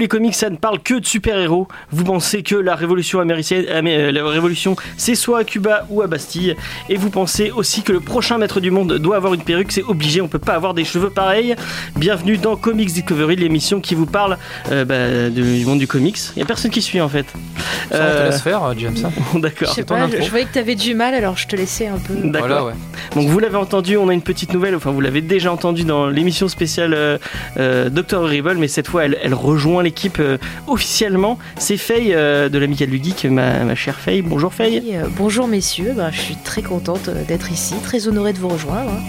les comics, ça ne parle que de super-héros. Vous pensez que la révolution américaine, euh, la révolution, c'est soit à Cuba ou à Bastille. Et vous pensez aussi que le prochain maître du monde doit avoir une perruque, c'est obligé, on peut pas avoir des cheveux pareils. Bienvenue dans Comics Discovery, l'émission qui vous parle euh, bah, du monde du comics. Il y a personne qui suit en fait. Ça, on te laisse faire, James. hein. D'accord. Je sais pas, je, je voyais que t'avais du mal, alors je te laissais un peu. D'accord. Voilà, ouais. Donc vous l'avez entendu, on a une petite nouvelle, enfin vous l'avez déjà entendu dans l'émission spéciale euh, euh, Dr. Horrible, mais cette fois elle, elle rejoint l'équipe euh, officiellement. C'est Faye euh, de l'Amicale du Geek, ma, ma chère Faye. Bonjour Faye. Oui, euh, bonjour messieurs, Ben, je suis très contente d'être ici, très honorée de vous rejoindre. hein.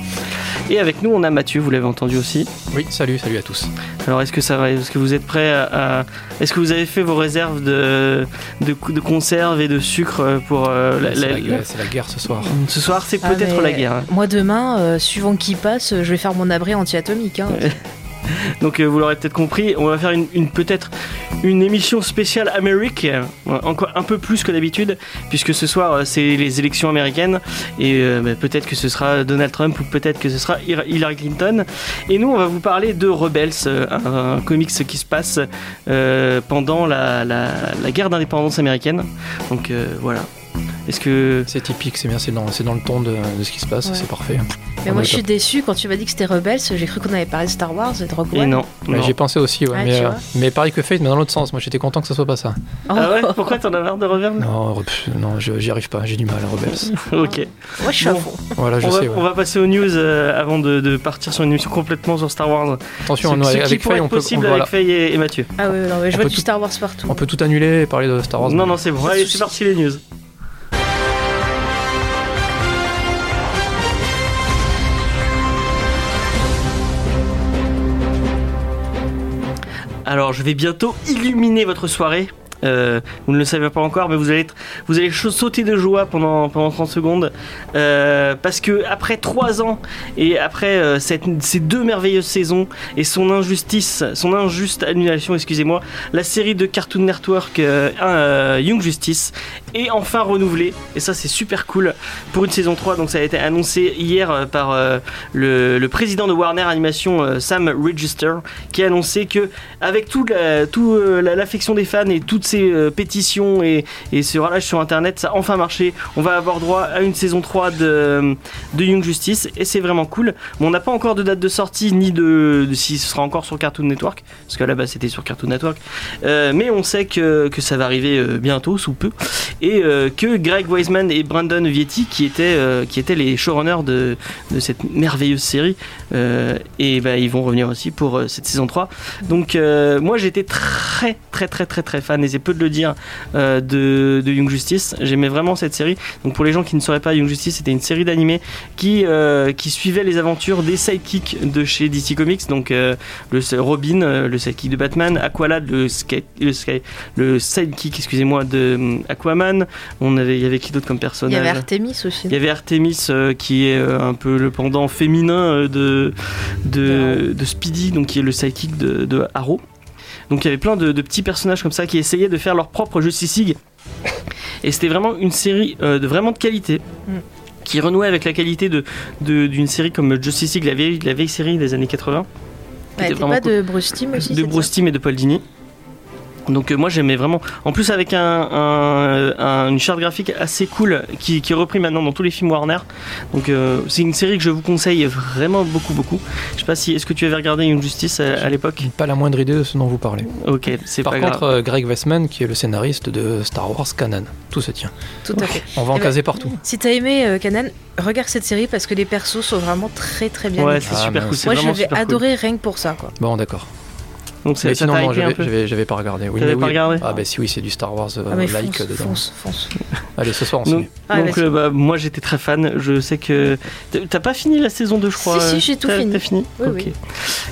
Et avec nous on a Mathieu, vous l'avez entendu aussi. Oui, salut, salut à tous. Alors est-ce que ça va Est-ce que vous êtes prêts à, à- Est-ce que vous avez fait vos réserves de, de, de conserve et de sucre pour euh, la- C'est la- la, guerre- c'est la guerre ce soir. Ce soir c'est Ah, peut-être la guerre. hein. Moi demain, euh, suivant qui passe, je vais faire mon abri anti-atomique. hein. Donc euh, vous l'aurez peut-être compris, on va faire une, une- peut-être une émission spéciale Amérique, euh, encore un peu plus que d'habitude, puisque ce soir euh, c'est les élections américaines et euh, bah, peut-être que ce sera Donald Trump ou peut-être que ce sera Hillary Clinton. Et nous on va vous parler de Rebels, un, un comics qui se passe euh, pendant la, la- la guerre d'indépendance américaine. Donc euh, voilà. Est-ce que C'est typique, c'est bien, c'est dans, c'est dans le ton de, de ce qui se passe, Ouais. c'est parfait. Mais moi je suis top. déçue quand tu m'as dit que c'était Rebels, j'ai cru qu'on avait parlé de Star Wars et de Rogue Et One. non, Ouais, non. J'y ai pensé aussi, ouais, Ah, mais, euh, mais pareil que Fate, mais dans l'autre sens. Moi j'étais content que ça soit pas ça. Oh. Ah ouais Pourquoi t'en as marre de Rebels Non, pff, non j'y arrive pas, j'ai du mal à Rebels. Ok. Moi je suis à fond. Voilà, je on, va, sais. ouais. on va passer aux news euh, avant de, de partir sur une émission complètement sur Star Wars. Attention, ce, avec qui avec pourrait Faye, être on peut, possible on, voilà. avec Faye et, et Mathieu. Ah ouais, non, mais je On vois du tout- Star Wars partout. on peut tout annuler et parler de Star Wars. Non, non, c'est soucis. c'est parti les news. Alors, je vais bientôt illuminer votre soirée. Euh, vous ne le savez pas encore, mais vous allez, vous allez sauter de joie pendant, pendant 30 secondes. Euh, parce que après 3 ans et après euh, ces deux merveilleuses saisons et son injustice, son injuste annulation, excusez-moi, la série de Cartoon Network Young Justice est enfin renouvelée. Et ça, c'est super cool pour une saison 3. Donc, ça a été annoncé hier par le, président de Warner Animation, Sam Register, qui a annoncé que avec toute la- tout, euh, la- l'affection des fans et toutes ces euh, pétitions et, et ce relâche sur internet, ça a enfin marché. On va avoir droit à une saison 3 de, Young Justice et c'est vraiment cool. On n'a pas encore de date de sortie ni de, si ce sera encore sur Cartoon Network, parce qu'à la base c'était sur Cartoon Network. Euh, mais on sait que, que ça va arriver euh, bientôt, sous peu, et que Greg Wiseman et Brandon Vietti, qui étaient, les showrunners de, cette merveilleuse série, et bah, ils vont revenir aussi pour cette saison 3. Donc moi j'étais très très très très très fan, et c'est peu de le dire, euh, de, de Young Justice. J'aimais vraiment cette série. Donc pour les gens qui ne sauraient pas, Young Justice c'était une série d'animés qui, euh, qui suivait les aventures des sidekicks de chez DC Comics. Donc euh, le Robin, le sidekick de Batman, Aqualad, le, le, sky- le sidekick, excusez-moi, de hum, Aquaman. On avait, il y avait qui d'autre comme Il y personnage? Avait Artemis aussi. il y avait Artemis qui est un peu le pendant féminin de, de, de Speedy, donc qui est le sidekick de, de Arrow. Donc il y avait plein de, de petits personnages comme ça qui essayaient de faire leur propre Justice League. Et c'était vraiment une série euh, de vraiment de qualité. Mm. Qui renouait avec la qualité de- d'une série comme Justice League, la vieille, la vieille série des années 80 Ouais, était t'es vraiment pas cool. de Bruce Timm aussi de Bruce Timm et de Paul Dini. Donc euh, moi j'aimais vraiment. En plus avec un, un- un- une charte graphique assez cool qui, qui est repris maintenant dans tous les films Warner. Donc euh, c'est une série que je vous conseille vraiment beaucoup beaucoup. Je sais pas si est-ce que tu avais regardé Young Justice à, à l'époque? Pas la moindre idée de ce dont vous parlez. Ok, c'est Par pas contre, grave. euh, Greg Westman, qui est le scénariste de Star Wars Canon, tout se tient. Tout à fait. On va en Eh ben, caser partout. Si t'as aimé euh, Kanan, regarde cette série parce que les persos sont vraiment très très bien Ouais, c'est Ah, super mince. cool. Moi j'avais super cool. adoré rien que pour ça quoi. Bon, d'accord. Donc c'est- sinon, non, j'avais peu. j'avais- j'avais pas regardé. Oui, T'avais mais pas oui. regardé Ah, bah si, oui, c'est du Star Wars euh, Ah mais like fonce, dedans. fonce, fonce. Allez, ce soir, on Donc. Ah, donc, vas-y. euh, bah, moi j'étais très fan. Je sais que T'as- pas fini la saison 2 je crois. Si, si, euh, j'ai tout fini. T'as fini. Oui, Ok. oui.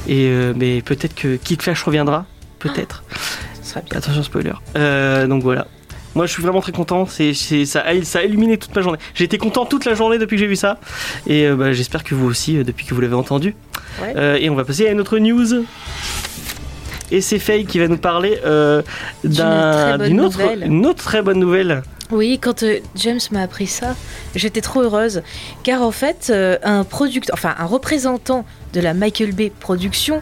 Et euh, mais peut-être que Kid Flash reviendra. Peut-être. Bien. Attention spoiler. Euh, donc voilà. Moi je suis vraiment très content, c'est, c'est- ça, a, ça a illuminé toute ma journée. J'ai été content toute la journée depuis que j'ai vu ça. Et euh, bah, j'espère que vous aussi, euh, depuis que vous l'avez entendu. Ouais. Euh, et on va passer à une autre news. Et c'est Faye qui va nous parler euh, d'une autre, très bonne nouvelle. Oui, quand euh, James m'a appris ça, j'étais trop heureuse. Car en fait, euh, un producteur, enfin un représentant de la Michael Bay Production,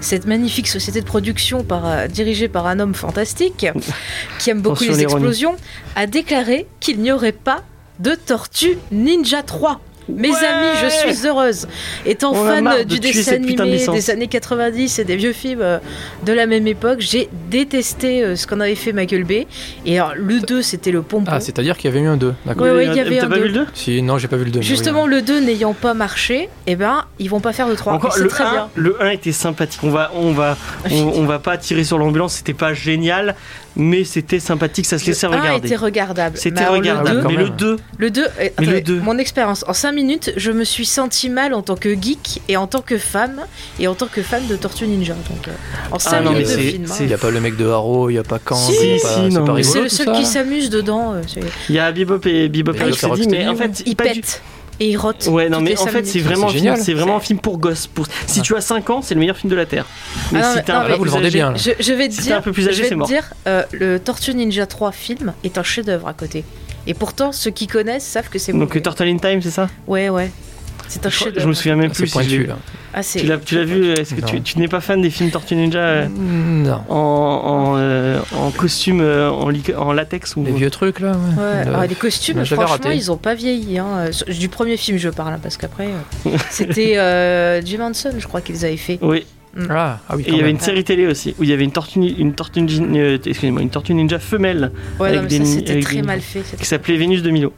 cette magnifique société de production par, dirigée par un homme fantastique qui aime beaucoup les explosions, a déclaré qu'il n'y aurait pas de Tortue Ninja 3. Mes Ouais amis, je suis heureuse. Étant On fan de du dessin de animé licence. des années 90 et des vieux films euh, de la même époque, j'ai détesté euh, ce qu'en avait fait Michael Bay. Et alors, le 2, c'était le pompon. Ah, c'est-à-dire qu'il y avait eu un 2, d'accord. Ouais, ouais, il y avait un pas deux. vu le 2 Si, non, j'ai pas vu le 2. mais oui. Justement, le 2 n'ayant pas marché, eh ben, ils vont pas faire le 3. Encore, le, très 1, bien. le 1 était sympathique. On va, on va, on, on va pas tirer sur l'ambulance. C'était pas génial, mais c'était sympathique. Ça se laissait Le 1 regarder. était regardable. C'était regardable. Le 2, mais le 2, le 2, euh, Mais le attendez, deux. mon expérience, en 5 minutes, je me suis senti mal en tant que geek et en tant que femme et en tant que fan de Tortue Ninja. Donc, euh, en 5 Ah minutes de film. hein. Il y a pas le mec de Haro, il y a pas Kang, Si, il y a si, pas- c'est le seul ça qui s'amuse dedans. euh, il y a Bebop et Bebop Et et Rocksteady, Rocksteady, mais en fait, Il du- pète et il rote. Ouais, non, mais en fait, c'est vraiment, C'est film- génial. c'est vraiment un film pour gosses. Pour... Si Ah. tu as 5 ans, c'est le meilleur film de la Terre. Mais Ah non, si t'es un, bien. Je, je vais te Si dire, un peu plus âgé, je vais c'est te mort. dire euh, le Tortue Ninja 3 film est un chef-d'œuvre à côté. Et pourtant, ceux qui connaissent savent que c'est Donc mauvais. Turtle in Time, c'est ça? Ouais, ouais. C'est un je, je me souviens même C'est plus. pointu là. Ah, c'est- Tu l'as, tu l'as vu Est-ce que tu, Non. tu n'es pas fan des films Tortue Ninja euh, Non. en, en, euh, en costume, euh, en, latex ou Les vieux trucs là, ouais. Ouais, Le- ah, les costumes, franchement, raté. ils ont pas vieilli. Hein. Euh, Du premier film, je parle, hein, parce qu'après, euh, c'était euh, Jim Henson, je crois qu'ils avaient fait. Oui. Ah, ah oui, Et il y avait une série télé aussi où il y avait une tortue, une tortue, ninja- euh, excusez-moi, une tortue ninja femelle Ouais, Avec non, mais des- ça, c'était avec très des- mal fait. qui s'appelait Vénus de Milo.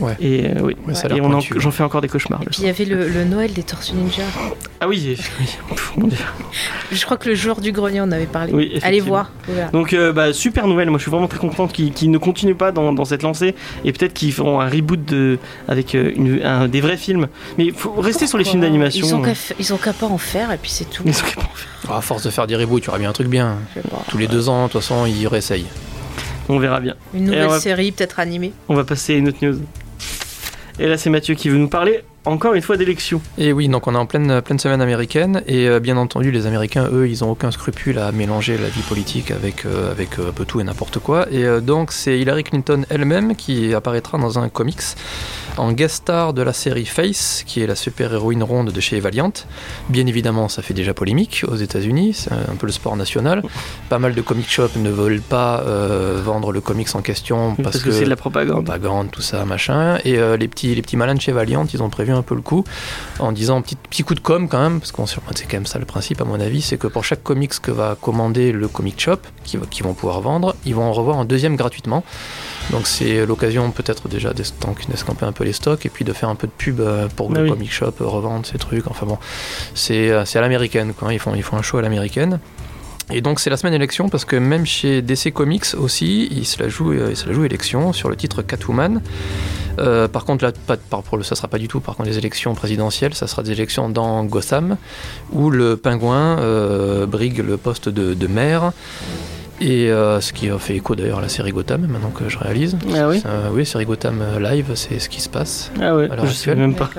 Ouais. Et euh, oui. Ouais, Et en- j'en fais encore des cauchemars. Et puis il y avait le, le Noël des Tortues Ninja. Ah oui, oui. Je crois que le jour du grenier, on en avait parlé. Oui, Allez voir. voilà. Donc euh, bah, super nouvelle, moi je suis vraiment très content qu'ils ne continuent pas dans, dans cette lancée et peut-être qu'ils feront un reboot de, avec euh, une- un- des vrais films. Mais il faut rester sur les films d'animation. Ils ont qu'à fa- ils ont qu'à pas en faire et puis c'est tout. Ils ont qu'à pas en faire. Ah, à force de faire des reboots, tu auras bien un truc bien. Tous les deux ans, de toute façon, ils réessayent. On verra bien. Une nouvelle va- série, peut-être animée. On va passer à une autre news. Et là c'est Mathieu qui veut nous parler encore une fois d'élections. Et oui, donc on est en pleine, pleine semaine américaine, et euh, bien entendu, les Américains, eux, ils ont aucun scrupule à mélanger la vie politique avec, euh, avec euh, un peu tout et n'importe quoi. Et euh, donc, c'est Hillary Clinton elle-même qui apparaîtra dans un comics en guest star de la série Face, qui est la super-héroïne ronde de chez Valiant. Bien évidemment, ça fait déjà polémique aux États-Unis, c'est un peu le sport national. Pas mal de comic shops ne veulent pas euh, vendre le comics en question parce, Parce, que, c'est de la propagande. propagande, tout ça, machin. Et euh, les, petits, les petits malins de chez Valiant, ils ont prévu un peu le coup en disant petit, petit coup de com quand même, parce qu'on c'est quand même ça le principe à mon avis, c'est que pour chaque comics que va commander le comic shop, qui, qui vont pouvoir vendre, ils vont en revoir un deuxième gratuitement. Donc c'est l'occasion peut-être déjà d'escamper un peu les stocks et puis de faire un peu de pub euh, pour Bah le oui. comic shop euh, revende ces trucs. Enfin bon, c'est euh, à l'américaine, quoi. Ils font, ils font un show à l'américaine. Et donc c'est la semaine élection parce que même chez DC Comics aussi, ils se la jouent, ils se la jouent élection sur le titre Catwoman. Euh, par contre là, pas, par, pour le, ça sera pas du tout par contre les élections présidentielles, ça sera des élections dans Gotham où le pingouin euh, brigue le poste de, de maire. Et euh, ce qui a fait écho d'ailleurs à la série Gotham, maintenant que je réalise. Ah oui Euh, oui, série Gotham euh, live, c'est ce qui se passe. Ah ouais, Alors, je sais actuel. même pas.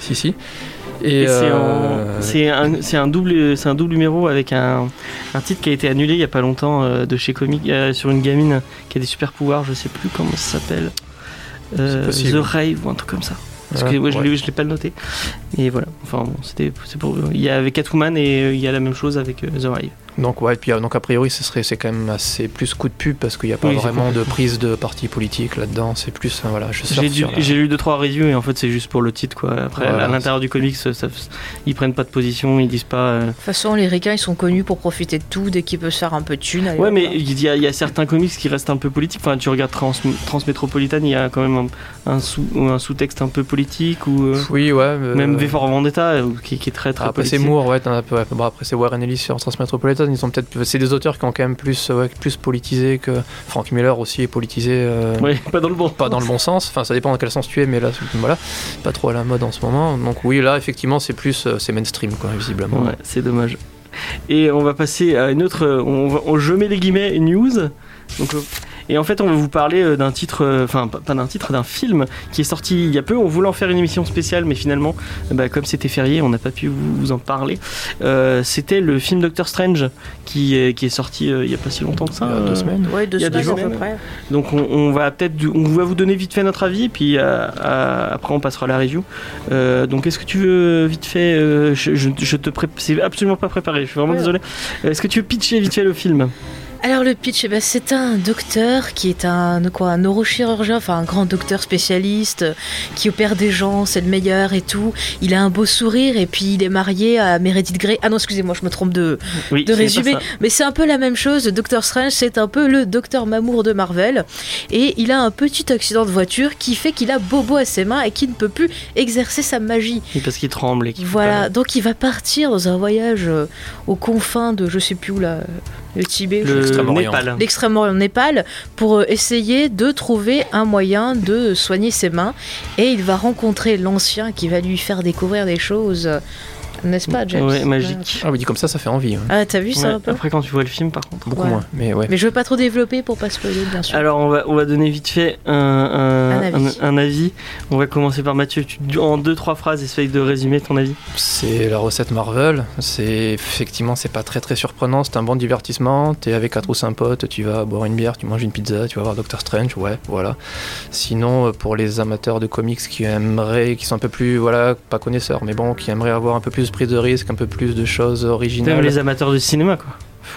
Si, si. Et euh, c'est un, double, c'est un double numéro avec un, un titre qui a été annulé il y a pas longtemps euh, de chez Comic euh, sur une gamine qui a des super pouvoirs, je sais plus comment ça s'appelle. Euh. The Rave ou un truc comme ça. Parce que ouais, je ouais. l'ai pas noté. Et voilà. Enfin bon, c'était pour. Il y a avec Catwoman et euh, il y a la même chose avec euh, The Rave. Donc ouais, puis euh, donc a priori ce serait c'est quand même assez plus coup de pub parce qu'il n'y a pas Oui, vraiment de prise de parti politique là-dedans. C'est plus euh, voilà, je J'ai la- lu deux trois reviews et en fait c'est juste pour le titre quoi. Après Voilà. à l'intérieur du comics, ça, ça- ils prennent pas de position, ils disent pas. euh, De toute façon, les ricains, ils sont connus pour profiter de tout dès qu'ils peuvent se faire un peu de thunes. allez, Ouais, mais il y, a, il y a certains comics qui restent un peu politiques. Enfin, tu regardes Trans, Transmétropolitan, il y a quand même un, un sous, un sous-texte un peu politique ou euh, Oui, ouais. euh, même V for Vendetta qui, qui est très très Après c'est. Moore, ouais, t'en as peu- ouais, bon, après c'est Warren Ellis sur Transmetropolitan, ils sont peut-être c'est des auteurs qui ont quand même plus ouais, plus politisé que Frank Miller aussi est politisé euh, Ouais, pas dans le bon. pas dans le bon sens, enfin ça dépend dans quel sens tu es mais là voilà, pas trop à la mode en ce moment. Donc oui, là effectivement, c'est plus euh, c'est mainstream quoi visiblement. Ouais, c'est dommage. Et on va passer à une autre. euh, On va, on- je mets les guillemets news. Donc, Et en fait, on va vous parler euh, d'un titre, euh, enfin pas d'un titre, d'un film qui est sorti il y a peu. On voulait en faire une émission spéciale, mais finalement, bah, comme c'était férié, on n'a pas pu vous, en parler. Euh, c'était le film Doctor Strange qui est, qui est sorti euh, il y a pas si longtemps que ça. Il y a deux semaines. Ouais, deux Il y a deux semaines à peu près. Donc on, on va peut-être, on va vous donner vite fait notre avis, puis après on passera à la review. Euh, donc est-ce que tu veux vite fait, euh, je, je- je te pré- c'est absolument pas préparé, je suis vraiment Ouais. désolé. Est-ce que tu veux pitcher vite fait le film? Alors le pitch, eh ben, c'est un docteur qui est un quoi, un neurochirurgien, enfin un grand docteur spécialiste euh, qui opère des gens, c'est le meilleur et tout. Il a un beau sourire et puis il est marié à Meredith Grey. Ah non, excusez-moi, je me trompe de, Oui. résumé, mais c'est un peu la même chose. Doctor Strange, c'est un peu le Docteur Mamour de Marvel et il a un petit accident de voiture qui fait qu'il a bobo à ses mains et qu'il ne peut plus exercer sa magie. Oui, parce qu'il tremble et qu'il Voilà, donc il va partir dans un voyage euh, aux confins de je sais plus où là, le Tibet, le l'extrême-orient. Népal. pour euh, essayer de trouver un moyen de soigner ses mains. Et il va rencontrer l'ancien qui va lui faire découvrir des choses euh, n'est-ce pas James Ouais, magique. Ah oui, dit comme ça, ça fait envie. ouais. Ah t'as vu ça Ouais, un peu après quand tu vois le film par contre. Beaucoup Ouais. moins, mais ouais. Mais je veux pas trop développer pour pas spoiler bien sûr. Alors on va, on va donner vite fait un, un, Un avis. un- un avis. On va commencer par Mathieu. Tu, en deux trois phrases, essaye de résumer ton avis. C'est la recette Marvel. C'est effectivement, c'est pas très très surprenant. C'est un bon divertissement. T'es avec quatre ou cinq potes, tu vas boire une bière, tu manges une pizza, tu vas voir Doctor Strange. Ouais, voilà. Sinon, euh, pour les amateurs de comics qui aimeraient, qui sont un peu plus, voilà, pas connaisseurs, mais bon, qui aimeraient avoir un peu plus de prise de risque, un peu plus de choses originales. les amateurs de cinéma quoi.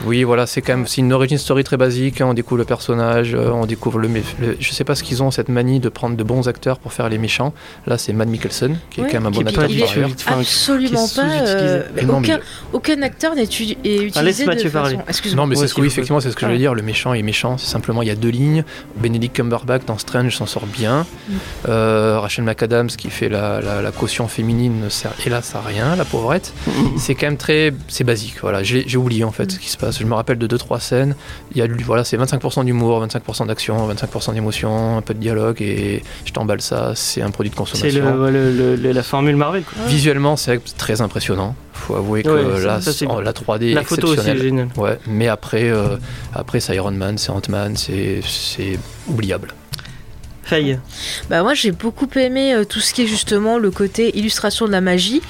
Oui, voilà, c'est quand même c'est une origin story très basique. hein, On découvre le personnage, euh, on découvre le, le- Je sais pas ce qu'ils ont cette manie de prendre de bons acteurs pour faire les méchants. Là, c'est Matt Mikkelsen qui Ouais, est quand même un bon acteur pas il est- Absolument qui pas. euh, mais aucun, aucun acteur n'est uti- est utilisé laisse de Mathieu façon. parler. Excuse-moi. Non, mais c'est ce que, oui, effectivement, c'est ce que je Ah. veux dire. Le méchant est méchant. C'est simplement, il y a deux lignes. Benedict Cumberbatch dans Strange s'en sort bien. Mm. Euh, Rachel McAdams qui fait la, la- la caution féminine ne sert hélas à rien, la pauvrette. C'est quand même très, c'est basique. Voilà, j'ai j'ai oublié en fait Mm. ce qui se passe. Je me rappelle de deux trois scènes. Il y a, voilà, c'est 25% d'humour, 25% d'action, 25% d'émotion, un peu de dialogue et je t'emballe ça. C'est un produit de C'est consommation. le- le- le- la formule Marvel quoi. Visuellement, c'est très impressionnant. Faut avouer que Ouais, là, ça, c'est- la 3D est La photo aussi est géniale. Ouais, mais après, euh, après c'est Iron Man, c'est Ant-Man, c'est c'est oubliable. Faye. Bah moi j'ai beaucoup aimé euh, tout ce qui est justement le côté illustration de la magie.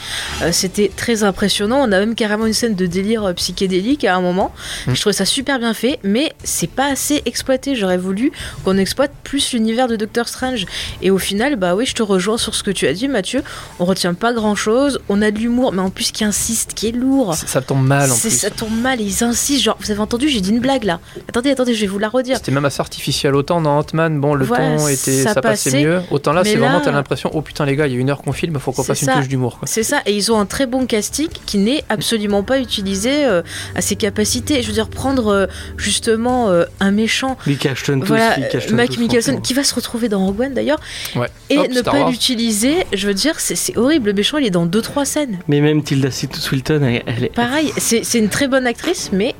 Euh, C'était très impressionnant. On a même carrément une scène de délire euh, psychédélique à un moment. Mm. Je trouvais ça super bien fait, mais c'est pas assez exploité. J'aurais voulu qu'on exploite plus l'univers de Doctor Strange. Et au final, bah oui, je te rejoins sur ce que tu as dit, Mathieu. On retient pas grand chose. On a de l'humour, mais en plus qui insiste, qui est lourd. Ça tombe mal en plus. Ça tombe mal, ils insistent. Genre, vous avez entendu, j'ai dit une blague là. Attendez, attendez, je vais vous la redire. C'était même assez artificiel. Autant dans Ant-Man, bon, le ton était, ça ça, passait passait, mieux. Autant là, c'est vraiment, t'as l'impression, oh putain, les gars, il y a une heure qu'on filme, faut qu'on fasse une touche d'humour. quoi. C'est ça, et ils ont un très bon casting qui n'est absolument pas utilisé euh, à ses capacités. Je veux dire, prendre euh, justement euh, un méchant, Lui Ashton voilà, Mikkelsen, franchement. qui va se retrouver dans Rogue One d'ailleurs, Ouais. et Hop, ne Star pas l'utiliser, je veux dire, c'est horrible. Le méchant, il est dans 2-3 scènes. Mais même Tilda Swinton, elle, elle est. Pareil, c'est c'est une très bonne actrice, mais.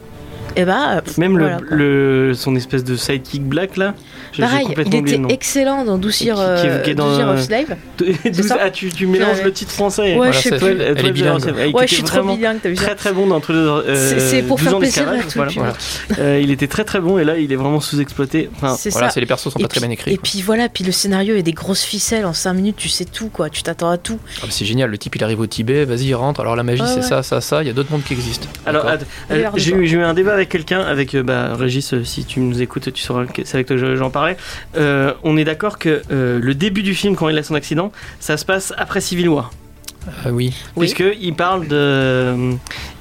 Eh bah, pff, Même voilà, le, son espèce de sidekick black là, Pareil, il était excellent dans Doucir, euh, of Slave. Ah, tu, tu mélanges le titre français. Ouais, Voilà, je sais plus. elle est Twelve bilingue. Years, ouais, qui Ouais, était je suis trop vraiment bilingue, t'as vu ça Très très bon dans tous les. euh, C'est- pour 12 faire plaisir à. Euh, il était très très bon et là il est vraiment sous-exploité. Voilà, les persos sont pas très puis- bien écrits. Et puis voilà, puis le scénario est des grosses ficelles. En 5 minutes, tu sais tout, quoi. Tu t'attends à tout. Ah, c'est génial, le type il arrive au Tibet, vas-y, il rentre. Alors la magie, Ouais, c'est ça, ça, ça. Il y a d'autres mondes qui existent. alors j'ai eu, un débat avec quelqu'un, avec bah, Régis, si tu nous écoutes, tu sauras que c'est avec toi que je- j'en Euh, on est d'accord que euh, le début du film, quand il a son accident, ça se passe après Civil War. Ah oui. Oui. Puisque il parle de,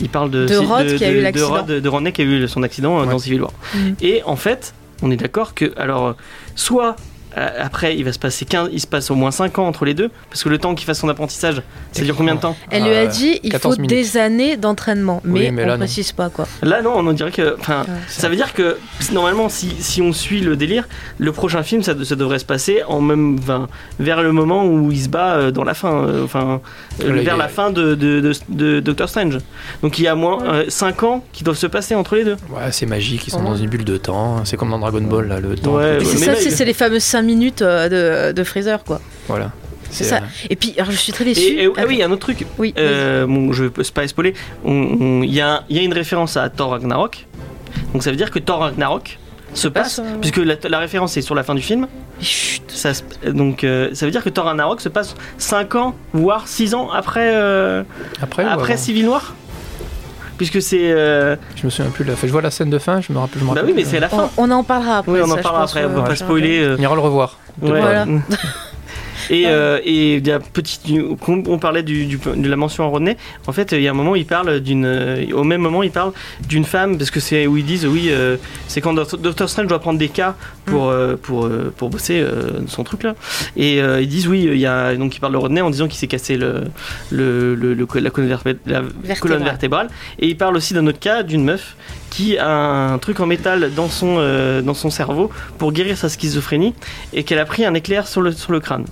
il parle de, De Rod qui a eu de- l'accident. de Rod- de Rodney qui a eu son accident euh, Ouais. dans Civil War. Mhm. Et en fait, on est d'accord que, alors, euh, soit euh, après, il va se passer 15, il se passe au moins 5 ans entre les deux, parce que le temps qu'il fasse son apprentissage, ça dure combien de temps Elle Ah, lui a ouais. dit il faut 14 minutes. des années d'entraînement, mais, Oui, mais on non. précise pas quoi. Là, non, on dirait que, enfin, Ouais. ça veut dire que normalement, si, si on suit le délire, le prochain film, ça, ça devrait se passer en même, enfin, vers le moment où il se bat euh, dans la fin, euh, enfin, euh, il vers la fin de, de, de- de Doctor Strange. Donc il y a moins 5 ans qui doivent se passer entre les deux. Ouais, c'est magique, ils sont Ouais. dans une bulle de temps. C'est comme dans Dragon Ball, là, le temps. C'est ça, c'est les fameuses 5 minutes euh, de, de Freezer quoi. Voilà. C'est ça. euh, Et puis, alors je suis très déçue. Et, et- ah Attends. oui, un autre truc. Oui, Euh, bon, je peux pas spoiler. Il y, a, il y a une référence à Thor Ragnarok. Donc ça veut dire que Thor Ragnarok, se passe, passe, euh, puisque la, la référence est sur la fin du film. Chut. Ça, se- donc euh, ça veut dire que Thor Ragnarok se passe 5 ans, voire 6 ans après, euh, Après, après Civil War? Puisque c'est. euh, Je me souviens plus de la fin. Je vois la scène de fin, je me rappelle. Je me Bah rappelle oui, mais c'est à la fin. On, on en parlera après. Oui, on ça, en parlera après, on va pas spoiler. euh, On ira le revoir. Ouais. Voilà. Et euh, et il y a petit, on parlait du, du- de la mention en Rodney. En fait, il y a un moment, il parle d'une, euh, au même moment, il parle d'une femme parce que c'est où ils disent oui, euh, c'est quand Doctor Strange doit prendre des cas pour euh, pour pour bosser euh, son truc là. Et ils disent oui, il y a donc il parle de Rodney en disant qu'il s'est cassé le le, le- le- la colonne vertébrale, la colonne vertébrale. Et il parle aussi d'un autre cas d'une meuf qui a un truc en métal dans son euh, dans son cerveau pour guérir sa schizophrénie et qu'elle a pris un éclair sur le sur le crâne.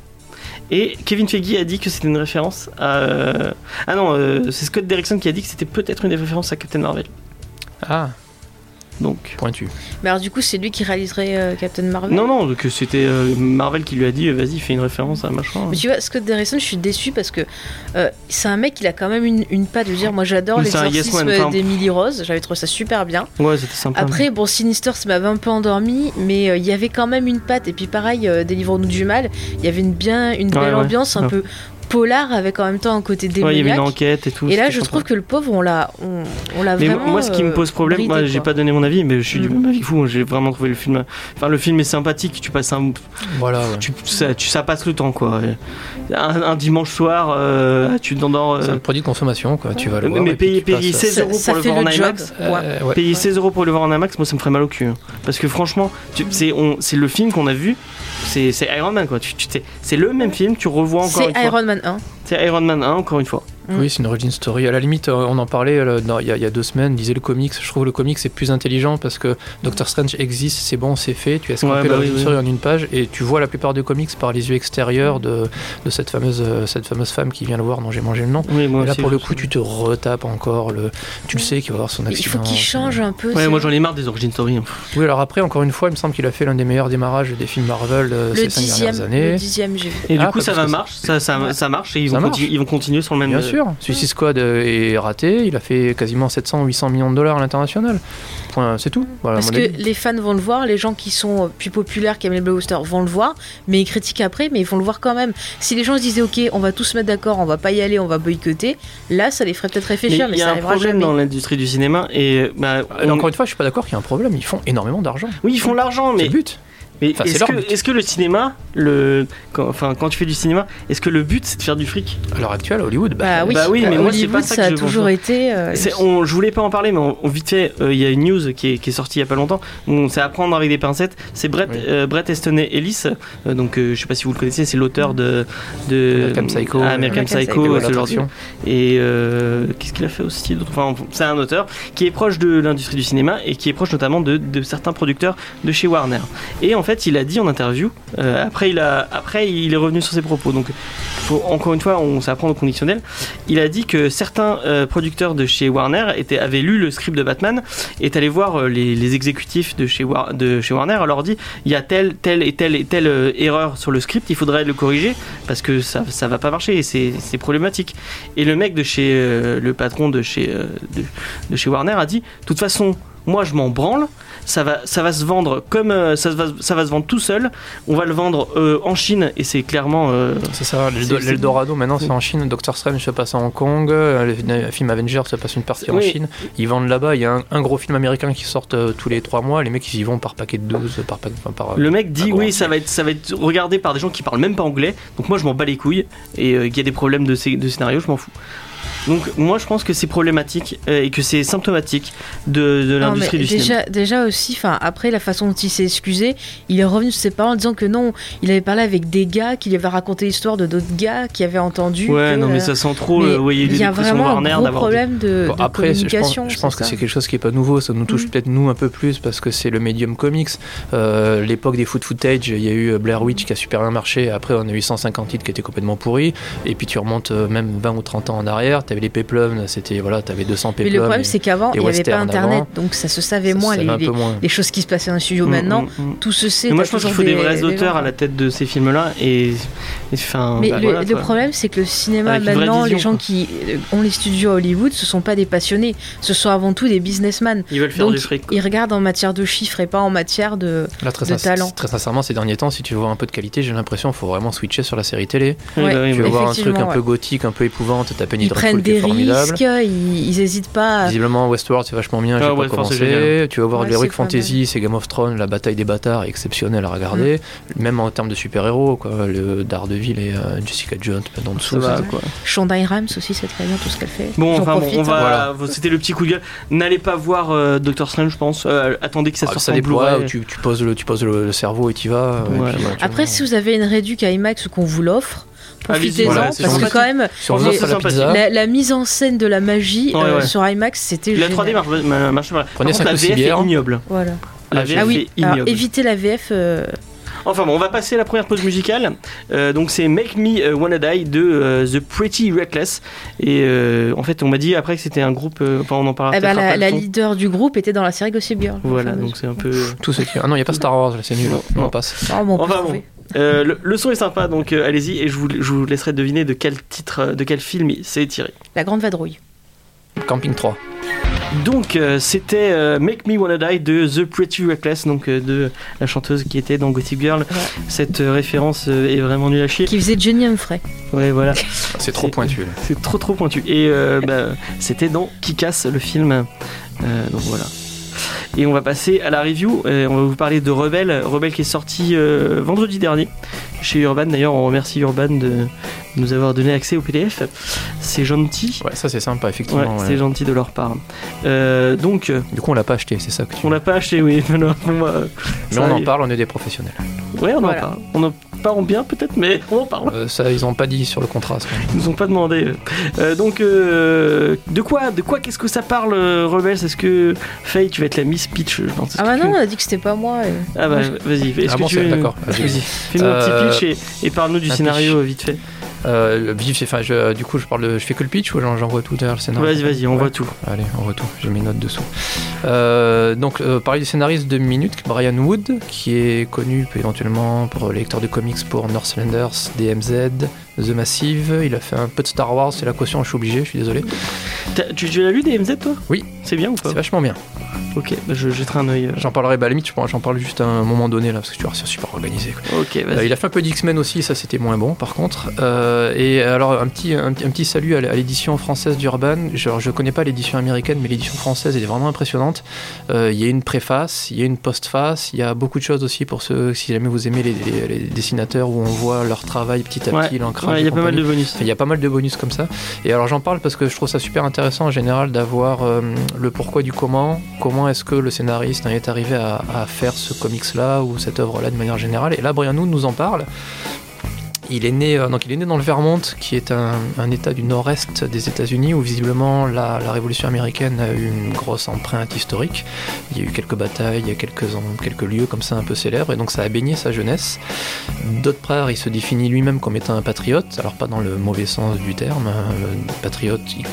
Et Kevin Feige a dit que c'était une référence à. euh, Ah non, euh, c'est Scott Derrickson qui a dit que c'était peut-être une référence à Captain Marvel. Ah, Donc. pointu. Mais alors, du coup, c'est lui qui réaliserait euh, Captain Marvel? Non, non, que c'était euh, Marvel qui lui a dit euh, vas-y, fais une référence à machin. Mais tu vois, Scott Derrickson, je suis déçu parce que euh, c'est un mec, il a quand même une, une patte de dire Moi j'adore un yes d'Emily Rose, j'avais trouvé ça super bien. Ouais, c'était sympa. Après, bon, Sinister, ça m'avait un peu endormi, mais euh, il y avait quand même une patte. Et puis pareil, euh, Délivrons-nous du mal, il y avait une, bien, une Ouais, belle ouais, ambiance, un ouais. peu polar avec en même temps un côté Ouais, il y avait démoniaque. une enquête et tout. et là, je sympa. trouve que le pauvre, on l'a, on, on l'a Mais vraiment. moi, ce qui me euh, pose problème, bridé, moi, j'ai pas donné mon avis, mais je suis du Mm. même avis que vous. J'ai vraiment trouvé le film. Enfin, le film est sympathique. Tu passes un, Voilà, ouais. tu, ça, tu- ça passe le temps, quoi. Un, un dimanche soir, euh, tu t'endors. C'est euh, un produit de consommation, quoi. Tu vas le Mais- voir. mais payer- tu passes- payer 16 Ça, euros pour le voir en. IMAX. Euh. Payer 16 euros pour le voir en IMAX, moi ça me ferait mal au cul. hein. Parce que franchement, tu- c'est on- c'est le film qu'on a vu, c'est c'est Iron Man quoi. Tu, tu sais, c'est le même film, tu revois encore C'est une fois. Iron Man 1. C'est Iron Man 1 encore une fois. Oui, c'est une origin story. À la limite, euh, on en parlait euh, il y, a- il y a deux semaines, disait le comics. Je trouve le comics c'est plus intelligent parce que Doctor Strange existe, c'est bon, c'est fait. Tu as escampé Ouais, bah l'origin oui, story en une page et tu vois la plupart des comics par les yeux extérieurs de, de cette, fameuse, euh, cette fameuse femme qui vient le voir, dont j'ai mangé le nom. Oui, moi Et là, aussi, pour le coup, tu te retapes encore. Le... Tu le sais qu'il va avoir son Il accident. faut qu'il change un peu. Ouais, moi j'en ai marre des origin story. hein. Oui, alors après, encore une fois, il me semble qu'il a fait l'un des meilleurs démarrages des films Marvel le ces cinq dixième, dernières le années. dixième, j'ai vu. Et du Ah, coup ça va marche, ça, ça, Ouais. ça marche et ils vont, marche. continuer, ils vont continuer sur le même. Bien sûr, Suicide Squad euh, est raté, il a fait quasiment 700 ou 800 millions de dollars à l'international. Point, c'est tout. Voilà, Parce que avis. les fans vont le voir, les gens qui sont euh, plus populaires, qui aiment les blockbusters vont le voir, mais ils critiquent après, mais ils vont le voir quand même. Si les gens se disaient, ok, on va tous se mettre d'accord, on va pas y aller, on va boycotter, là, ça les ferait peut-être Mais réfléchir, mais, il y ça a un problème jamais. dans l'industrie du cinéma et bah, on- encore une fois, je suis pas d'accord qu'il y a un problème. Ils font énormément d'argent. oui ils font l'argent C'est mais le but. Mais Enfin, est-ce que, le cinéma, le, quand, enfin, quand tu fais du cinéma, est-ce que le but c'est de faire du fric? À l'heure actuelle, à Hollywood, bah, Bah oui, Bah oui, mais moi, c'est Hollywood, pas ça que ça a je pense. toujours été. euh, on, Je voulais pas en parler, mais on, on- vite fait, euh, il y a une news qui est, qui est sortie il y a pas longtemps. On c'est à prendre avec des pincettes. C'est Brett, Oui. euh, Brett Easton Ellis, euh, donc euh, je sais pas si vous le connaissez, c'est l'auteur de, de American Psycho, Ah, American, American Psycho, ce genre de- traduction. Et euh, qu'est-ce qu'il a fait aussi Enfin, c'est un auteur qui est proche de l'industrie du cinéma et qui est proche notamment de, de certains producteurs de chez Warner. Et en fait, il a dit en interview, euh, après, il a, après il est revenu sur ses propos. Donc, encore une fois, on s'apprend au conditionnel. Il a dit que certains euh, producteurs de chez Warner avaient lu le script de Batman est allé voir euh, les, exécutifs de chez, Warner. Leur dit il y a telle, telle et telle et telle erreur sur le script, il faudrait le corriger parce que ça, ça va pas marcher et c'est problématique. Et le mec de chez le patron de chez de chez Warner a dit de toute façon moi je m'en branle ça va ça va se vendre comme euh, ça va ça va se vendre tout seul. On va le vendre euh, en Chine et c'est clairement euh, C'est ça, l'Eldorado maintenant c'est en Chine, Doctor Strange se passe à Hong Kong, euh, le film Avengers se passe une partie en. Chine, ils vendent là-bas, il y a un, un gros film américain qui sort tous les 3 mois, les mecs ils y vont par paquet de 12, par paquet enfin, par... le mec dit oui ça va être ça va être regardé par des gens qui parlent même pas anglais. Donc moi je m'en bats les couilles. Et qu'il y a des problèmes de scénario je m'en fous donc moi je pense que c'est problématique euh, et que c'est symptomatique de, l'industrie du cinéma déjà, déjà aussi, enfin après la façon dont il s'est excusé, il est revenu sur ses parents en disant que non, il avait parlé avec des gars, qu'il avait raconté l'histoire de d'autres gars qui avaient entendu. ouais que, non mais euh, ça sent trop euh, ouais, il y a vraiment un gros problème de, Bon, de après, je pense, communication. je pense que c'est quelque chose qui est pas nouveau, ça nous touche Mm. peut-être nous un peu plus parce que c'est le médium comics. Euh, L'époque des foot footage, il y a eu Blair Witch qui a super bien marché, après on a eu 150 titres qui étaient complètement pourris, et puis tu remontes même 20 ou 30 ans en arrière, t'avais les Peplum, c'était voilà, t'avais 200 Mais Peplum. le problème, c'est qu'avant, il n'y avait pas Internet, avant. donc ça se savait ça se moins savait les, un peu les- moins. les choses qui se passaient dans le studio Mm, maintenant. mm, mm. Tout se sait. Mais moi je pense qu'il faut des, des vrais des auteurs gens. à la tête de ces films-là et Enfin, Mais bah, le, voilà, le quoi. problème, c'est que le cinéma, Avec maintenant, les gens qui euh, ont les studios à Hollywood, ce sont pas des passionnés, ce sont avant tout des businessmen. Ils veulent faire Donc, du fric. quoi. ils regardent en matière de chiffres et pas en matière de. Là, très, de talent. très sincèrement, ces derniers temps, si tu veux voir un peu de qualité, j'ai l'impression qu'il faut vraiment switcher sur la série télé. Bah tu veux voir un truc un peu gothique, un peu épouvante, t'as Penny Dreadful prennent qui est des formidable. risques, ils, ils hésitent pas. à- Visiblement, Westworld, c'est vachement bien, Ah, j'ai pas commencé. Tu vas voir Ouais, pas Fantasy, c'est Game of Thrones, la bataille des bâtards exceptionnelle à regarder. Mm. Même en termes de super-héros, quoi. Le Daredevil et euh, Jessica Jones, en Ça dessous. va, c'est- quoi. Shonda Rhimes aussi, c'est très bien tout ce qu'elle fait. Bon, enfin bon, on hein. va. C'était le petit coup de gueule. N'allez pas voir euh, Doctor Strange, je pense. Euh, attendez que ça Ah, sorte ça en dépend, Blu-ray. ouais, tu, tu poses le, tu poses le, le cerveau et tu vas. Ouais, ouais. Après, si vous avez une réduc à IMAX ou qu'on vous l'offre, profitez-en, voilà, parce que quand même, Sur la sympathique. pizza, la, la mise en scène de la magie Ouais, euh, ouais. sur IMAX, c'était La génial. 3D marche, ma- marche pas. Prenez Par contre, la VF est ignoble. Voilà. La VF Ah oui, est alors ignoble. évitez la VF. euh, Enfin bon, on va passer à la première pause musicale. Euh, donc c'est Make Me Wanna Die de euh, The Pretty Reckless. Et euh, en fait, on m'a dit après que c'était un groupe. euh, Enfin, on en parlera eh peut-être la, après la leader du groupe était dans la série Gossip Girl. Voilà, donc c'est un peu. Tout ce qui... Ah non, il n'y a pas Star Wars, là, c'est nul. Non, on passe. Ah, bon, on peut Enfin bon. Euh, le, le son est sympa, donc euh, allez-y et je vous, je vous laisserai deviner de quel titre, euh, de quel film c'est tiré. La grande vadrouille. Camping 3. Donc euh, c'était euh, Make Me Wanna Die de The Pretty Reckless, donc euh, de la chanteuse qui était dans Gossip Girl. Cette euh, référence euh, est vraiment nulle à chier. Qui faisait Jenny Humphrey. Ouais, voilà. C'est trop pointu. C'est trop trop pointu. Et euh, bah, c'était dans Kick-Ass, le film. Euh, donc voilà. Et on va passer à la review. Euh, on va vous parler de Rebelle. Rebelle qui est sorti euh, vendredi dernier chez Urban. D'ailleurs, on remercie Urban de nous avoir donné accès au PDF. C'est gentil. Ouais, ça c'est sympa, effectivement. ouais. c'est gentil de leur part. Euh, donc, Du coup, on l'a pas acheté, c'est ça que tu on l'a pas acheté, oui. mais non, on va- Mais on en parle, on est des professionnels. Ouais, on en parle. On en parle bien peut-être, mais on en parle. Euh, ça, ils ont pas dit sur le contrat. ça. Ils nous ont pas demandé. Euh, donc, euh, de quoi, de quoi, qu'est-ce que ça parle, Rebels? Est-ce que Faye, tu vas être la Miss Pitch je pense. Est-ce Ah bah tu- non, on a dit que c'était pas moi. Ah bah vas-y. Est-ce Ah que bon, tu veux- d'accord, vas-y. Fais-nous un petit pitch et, et parle-nous du scénario pitch. vite fait. Euh, enfin, je, du coup, je parle de, je fais que le pitch ou j'en- j'envoie tout derrière le scénario Vas-y, vas-y, on Ouais. voit tout. Allez, on voit tout. J'ai mes notes dessous. Euh, donc, euh, parler du scénariste de Minute, Brian Wood, qui est connu éventuellement pour les lecteurs de comics pour Northlanders, DMZ, The Massive. Il a fait un peu de Star Wars, c'est la caution, je suis obligé, je suis désolé. Tu, tu l'as lu DMZ toi? Oui. C'est bien ou pas? C'est vachement bien. Ok, bah, je jetterai un œil. euh. J'en parlerai, bah, à la limite, je j'en parle juste à un moment donné là, parce que tu vois, c'est super organisé. quoi. Ok, Euh, il a fait un peu d'X-Men aussi, ça c'était moins bon par contre. Euh, et alors un petit, un, petit- un petit salut à l'édition française d'Urban. Genre, je connais pas l'édition américaine, mais l'édition française elle est vraiment impressionnante. Euh, Il y a une préface, il y a une postface, il y a beaucoup de choses aussi pour ceux, si jamais vous aimez les, les- les dessinateurs où on voit leur travail petit à Ouais, petit, Ouais, il y a pas mal de bonus. Il y a pas mal de bonus comme ça. Et alors j'en parle parce que je trouve ça super intéressant en général d'avoir euh, le pourquoi du comment. Comment est-ce que le scénariste en est arrivé à, à faire ce comics-là ou cette œuvre-là de manière générale. Et là, Brian Wood nous en parle. Il est né, euh, donc il est né dans le Vermont, qui est un, état du nord-est des États-Unis, où visiblement la, Révolution américaine a eu une grosse empreinte historique. Il y a eu quelques batailles, quelques, lieux comme ça un peu célèbres, et donc ça a baigné sa jeunesse. D'autre part, il se définit lui-même comme étant un patriote, alors pas dans le mauvais sens du terme. hein. Patriote, il,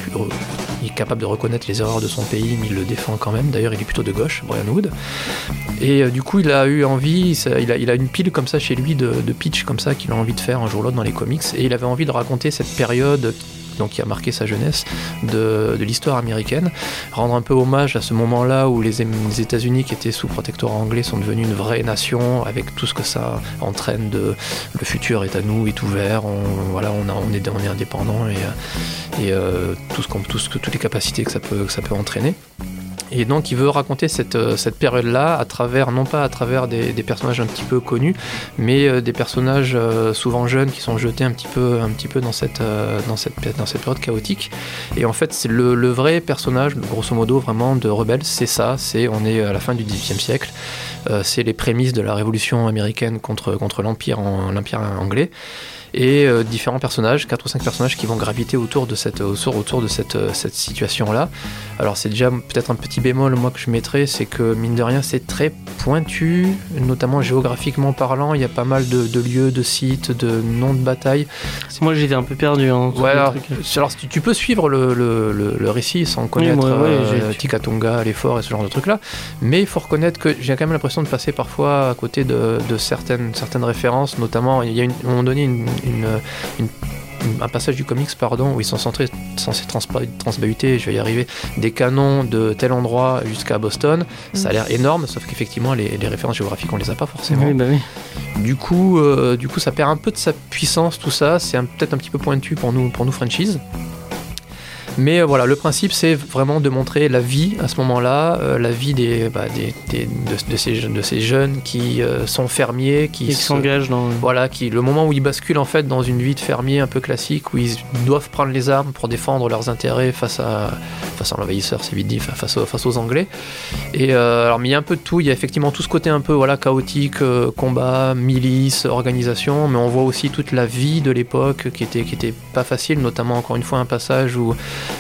il est capable de reconnaître les erreurs de son pays, mais il le défend quand même. D'ailleurs, il est plutôt de gauche, Brian Wood. Et euh, du coup, il a eu envie, il, a, une pile comme ça chez lui de, pitch comme ça qu'il a envie de faire dans les comics. Et il avait envie de raconter cette période qui a marqué sa jeunesse de, l'histoire américaine, rendre un peu hommage à ce moment-là où les, États-Unis qui étaient sous protectorat anglais sont devenus une vraie nation avec tout ce que ça entraîne de le futur est à nous, est ouvert, on, voilà, on, a, on, est, indépendant et, et euh, tout ce tout toutes les capacités que ça peut entraîner. Et donc il veut raconter cette, euh, cette période-là à travers, non pas à travers des, personnages un petit peu connus, mais euh, des personnages euh, souvent jeunes qui sont jetés un petit peu, un petit peu dans, cette, dans, cette, période chaotique. Et en fait, c'est le, le vrai personnage, grosso modo, vraiment de Rebelle, c'est ça, c'est on est à la fin du XVIIIe siècle, c'est les prémices de la révolution américaine contre, contre l'Empire anglais et euh, différents personnages, quatre ou cinq personnages qui vont graviter autour de cette, autour, autour de cette, euh, cette situation-là. Alors c'est déjà peut-être un petit bémol moi que je mettrais, c'est que mine de rien c'est très pointu, notamment géographiquement parlant, il y a pas mal de, de lieux, de sites, de noms de batailles. Moi j'étais un peu perdu. Hein, Ouais, alors, tu, tu peux suivre le, le- le- le récit sans connaître moi, ouais, euh, Tikatonga, l'effort et ce genre de trucs-là, mais il faut reconnaître que j'ai quand même l'impression de passer parfois à côté de, de certaines, certaines références, notamment il y a une, à un moment donné une, une, une un passage du comics pardon où ils sont censés, censés transbahuter, je vais y arriver, des canons de tel endroit jusqu'à Boston. Ça a l'air énorme, sauf qu'effectivement les, les, références géographiques on les a pas forcément. Oui, bah oui. Du coup, euh, du coup, ça perd un peu de sa puissance tout ça. C'est peut-être un petit peu pointu pour nous, pour nous franchise. Mais euh, voilà, le principe, c'est vraiment de montrer la vie à ce moment-là, euh, la vie des, bah, des, des de, de, ces, de, ces, jeunes qui euh, sont fermiers, qui s'engagent dans. Voilà, qui, le moment où ils basculent en fait dans une vie de fermier un peu classique, où ils doivent prendre les armes pour défendre leurs intérêts face à, face à l'envahisseur, c'est vite dit, face, aux, face aux Anglais. Et alors, mais il y a un peu de tout, il y a effectivement tout ce côté un peu voilà, chaotique, combat, milice, organisation, mais on voit aussi toute la vie de l'époque qui était, qui était pas facile, notamment encore une fois un passage où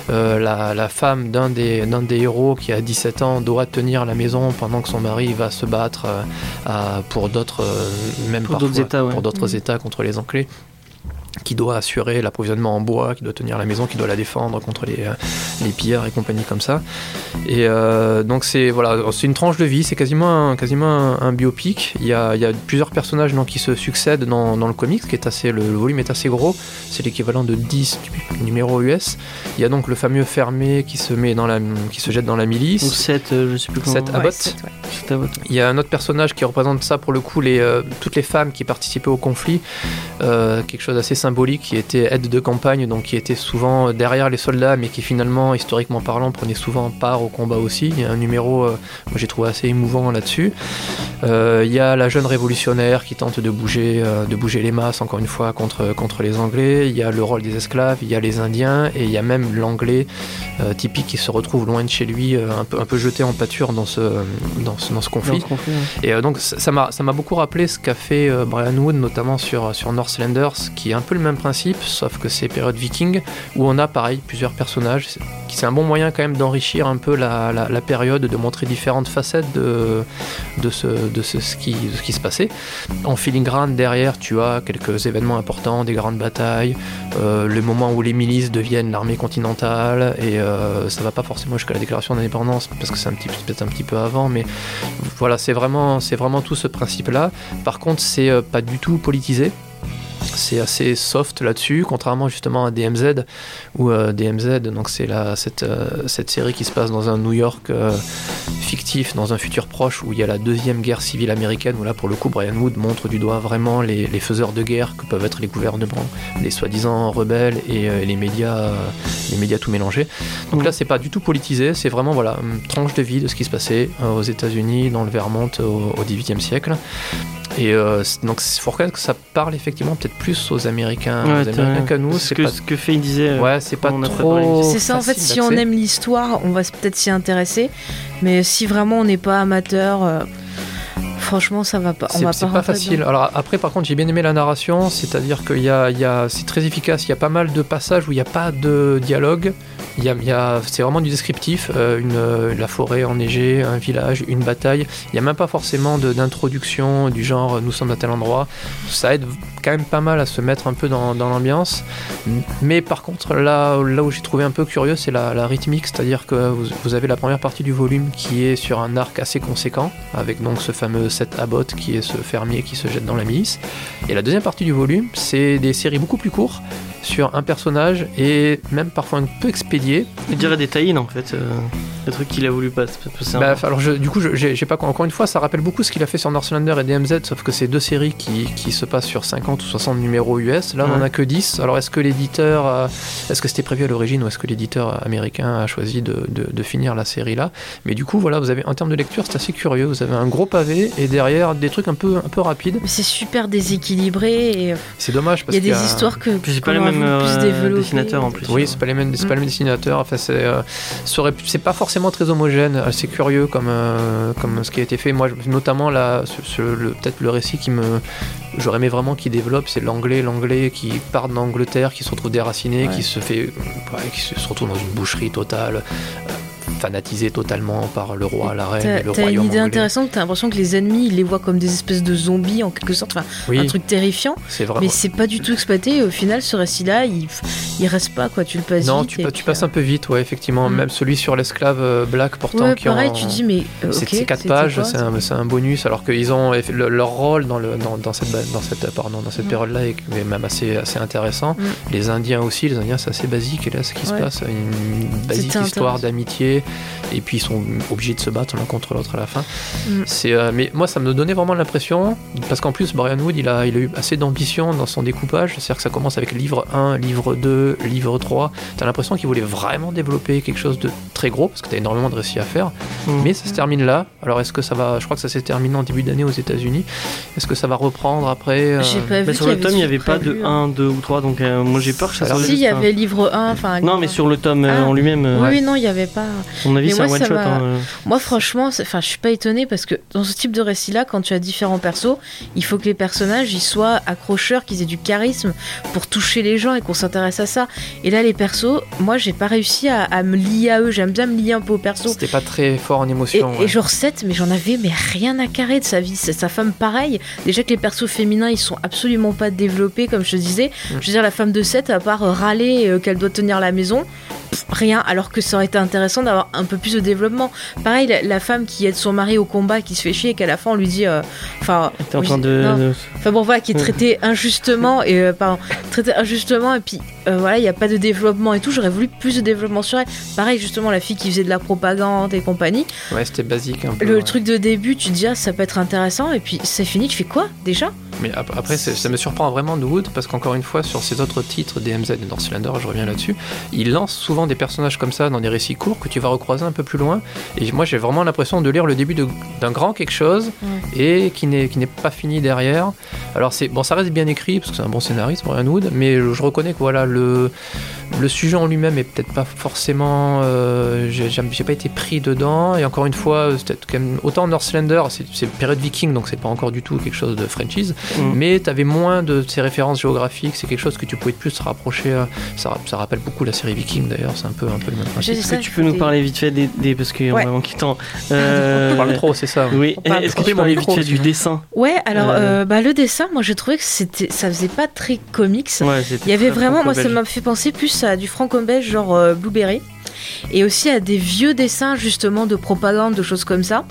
euh, la, femme d'un des, des, héros qui a 17 ans doit tenir la maison pendant que son mari va se battre euh, pour d'autres, euh, même pour d'autres États, pour d'autres mmh. États contre les Anglais qui doit assurer l'approvisionnement en bois, qui doit tenir la maison, qui doit la défendre contre les, euh, les pillards et compagnie comme ça. Et euh, donc c'est voilà, c'est une tranche de vie, c'est quasiment un, quasiment un, biopic. Il y, a, il y, a, plusieurs personnages donc, qui se succèdent dans, dans le comics, qui est assez, le, volume est assez gros, c'est l'équivalent de 10 numéros US. Il y a donc le fameux fermé qui se, met dans la, qui se jette dans la milice. Ou 7, euh, je sais plus comment. 7 Abbott. Il y a un autre personnage qui représente ça pour le coup, les, toutes les femmes qui participaient au conflit, quelque chose d'assez qui était aide de campagne, donc qui était souvent derrière les soldats, mais qui finalement, historiquement parlant, prenait souvent part au combat aussi. Il y a un numéro, euh, moi j'ai trouvé assez émouvant là-dessus. Euh, il y a la jeune révolutionnaire qui tente de bouger, euh, de bouger les masses, encore une fois, contre, contre les Anglais. Il y a le rôle des esclaves, il y a les Indiens, et il y a même l'Anglais typique qui se retrouve loin de chez lui, un, peu, un peu jeté en pâture dans ce, dans ce, dans ce conflit. Et donc ça m'a beaucoup rappelé ce qu'a fait Brian Wood, notamment sur, sur Northlanders, qui est un peu le même principe, sauf que c'est période viking, où on a pareil plusieurs personnages. C'est un bon moyen quand même d'enrichir un peu la, la, période, de montrer différentes facettes de, de, ce, de ce, qui, se passait. En filigrane, derrière, tu as quelques événements importants, des grandes batailles, euh, le moment où les milices deviennent l'armée continentale, et euh, ça va pas forcément jusqu'à la déclaration d'indépendance, parce que c'est peut-être un petit peu avant, mais voilà, c'est vraiment, c'est vraiment tout ce principe-là. Par contre, c'est euh, pas du tout politisé c'est assez soft là-dessus, contrairement justement à DMZ, où euh, DMZ, donc c'est cette, euh, cette série qui se passe dans un New York euh, fictif, dans un futur proche, où il y a la deuxième guerre civile américaine, où là pour le coup Brian Wood montre du doigt vraiment les, les faiseurs de guerre que peuvent être les gouvernements, les soi-disant rebelles et les médias, les médias tout mélangés. Donc là c'est pas du tout politisé, c'est vraiment voilà une tranche de vie de ce qui se passait aux États-Unis dans le Vermont au, au XVIIIe siècle. Et euh, donc, il faut reconnaître que ça parle effectivement peut-être plus aux Américains, ouais, aux Américains qu'à nous. C'est ce, ce que fait il disait. Euh, ouais, c'est pas trop. C'est ça, en fait, si on aime l'histoire, on va peut-être s'y intéresser. Mais si vraiment on n'est pas amateur. Euh, franchement, ça va pas. C'est pas, pas facile. Alors après, par contre, j'ai bien aimé la narration, c'est-à-dire qu'il y a, il y a c'est très efficace. Il y a pas mal de passages où il n'y a pas de dialogue. Il y a, c'est vraiment du descriptif. Euh, une, la forêt enneigée, un village, une bataille. Il n'y a même pas forcément d'introduction du genre nous sommes à tel endroit. Ça aide quand même pas mal à se mettre un peu dans, l'ambiance. Mais par contre, là, où j'ai trouvé un peu curieux, c'est la, rythmique, c'est-à-dire que vous, avez la première partie du volume qui est sur un arc assez conséquent, avec donc ce fameux set Abbott qui est ce fermier qui se jette dans la milice. Et la deuxième partie du volume, c'est des séries beaucoup plus courtes sur un personnage et même parfois un peu expédié. Je dirais des tie en fait, euh, le truc qu'il a voulu pas. Bah, alors je, du coup, j'ai pas encore une fois, ça rappelle beaucoup ce qu'il a fait sur Northlander et DMZ, sauf que c'est deux séries qui, qui, se passent sur 50 ou 60 numéros US. Là, on en a que 10. Alors est-ce que l'éditeur, est-ce que c'était prévu à l'origine ou est-ce que l'éditeur américain a choisi de, de, de, finir la série là? Mais du coup, voilà, vous avez en termes de lecture, c'est assez curieux. Vous avez un gros pavé et derrière des trucs un peu un peu rapides. C'est super déséquilibré et. C'est dommage parce qu'il y a des histoires que. c'est pas les mêmes euh, dessinateurs en plus. Oui, c'est pas les mêmes, pas les mêmes dessinateurs. Enfin, c'est euh, c'est pas forcément très homogène. C'est curieux comme euh, comme ce qui a été fait. Moi, notamment là, peut-être le récit qui me j'aurais aimé vraiment qu'il développe, c'est l'anglais, l'anglais qui part d'Angleterre, qui se retrouve déraciné, qui se fait, qui se retrouve dans une boucherie totale fanatisés totalement par le roi, la reine, T'as et le t'as royaume une idée anglais. intéressante, t'as l'impression que les ennemis, ils les voient comme des espèces de zombies en quelque sorte, enfin Oui, un truc terrifiant, c'est vraiment. mais c'est pas du tout exploité. Et au final, ce récit-là, il, il reste pas quoi, tu le passes Non, vite. tu, puis, tu passes euh, un peu vite, ouais, effectivement. Mm. Même celui sur l'esclave euh, black, pourtant, Ouais, qui pareil, en- tu dis, mais euh, C'est ok. c'est 4 c'était pages, c'est un, bonus, alors qu'ils ont le- leur rôle dans, le, dans, dans cette, ba- dans cette, pardon, dans cette Mm. période-là est même assez, assez intéressant. Mm. Les Indiens aussi, les Indiens c'est assez basique, et là ce qui se passe, une basique histoire intéressant. Et puis ils sont obligés de se battre l'un contre l'autre à la fin. Mm. C'est, euh, mais moi ça me donnait vraiment l'impression, parce qu'en plus Brian Wood il a, il a eu assez d'ambition dans son découpage, c'est-à-dire que ça commence avec livre 1, livre 2, livre 3, t'as l'impression qu'il voulait vraiment développer quelque chose de très gros, parce que t'as énormément de récits à faire. Mm. Mais ça se termine là. Alors est-ce que ça va Je crois que ça s'est terminé en début d'année aux États-Unis. Est-ce que ça va reprendre après euh, J'ai pas vu sur qu'il le tome, il n'y avait pas de prévu, hein. 1, 2 ou 3, donc euh, moi j'ai peur que ça Alors, soit Si, il y un- avait livre 1, enfin. Non, mais sur le tome Ah. en lui-même, Oui, ouais. oui, non, il y avait pas. Mon avis, c'est un one-shot. m'a- hein, euh. Moi, franchement, enfin, je suis pas étonnée parce que dans ce type de récit-là, quand tu as différents persos, il faut que les personnages ils soient accrocheurs, qu'ils aient du charisme pour toucher les gens et qu'on s'intéresse à ça. Et là, les persos, moi, j'ai pas réussi à, à me lier à eux. J'aime bien me lier un peu aux persos. C'était pas très fort en Et, émotion. et ouais. genre 7, mais j'en avais mais rien à carrer de sa vie. Sa femme, pareil. Déjà que les persos féminins, ils sont absolument pas développés, comme je te disais. Mm. Je veux dire, la femme de 7, à part râler euh, qu'elle doit tenir la maison, pff, rien. Alors que ça aurait été intéressant d'avoir un peu plus de développement. Pareil, la, la femme qui aide son mari au combat, qui se fait chier et qu'à la fin, on lui dit. euh, Enfin. Oui, de. Enfin bon voilà, qui est traité injustement et euh, pardon, traité injustement et puis euh, voilà, il n'y a pas de développement et tout. J'aurais voulu plus de développement sur elle. Pareil justement la fille qui faisait de la propagande et compagnie. Ouais, c'était basique un peu. Le ouais. truc de début, tu te dis ah, ça peut être intéressant et puis c'est fini. Tu fais quoi déjà? Mais ap- après, ça me surprend vraiment de Wood parce qu'encore une fois, sur ces autres titres DMZ et Northlander, je reviens là-dessus, il lance souvent des personnages comme ça dans des récits courts que tu vas recroiser un peu plus loin. Et moi, j'ai vraiment l'impression de lire le début d'un grand quelque chose et qui n'est pas fini derrière. Alors c'est bon, ça reste bien écrit parce que c'est un bon scénariste, Brian Wood, mais je, je reconnais que voilà le le sujet en lui-même est peut-être pas forcément. euh, j'ai pas été pris dedans. Et encore une fois, peut-être quand même autant Northlander, c'est c'est période viking, donc c'est pas encore du tout quelque chose de franchise. Mm. Mais tu avais moins de ces références géographiques. C'est quelque chose que tu pouvais plus te rapprocher. à- Ça, ça rappelle beaucoup la série Viking d'ailleurs. C'est un peu un peu le même principe. Est-ce que tu peux nous parler vite fait des. des- parce qu'on Ouais. vraiment quittant. Euh, On parle trop, c'est ça. Oui, est-ce que tu peux parler vite fait du dessin Ouais, alors Euh. euh, bah, le dessin, moi j'ai trouvé que c'était, ça faisait pas très comics. Ouais, Il y avait vraiment, moi ça m'a fait penser plus à du franco-belge genre euh, Blueberry. Et aussi à des vieux dessins justement de propagande, de choses comme ça.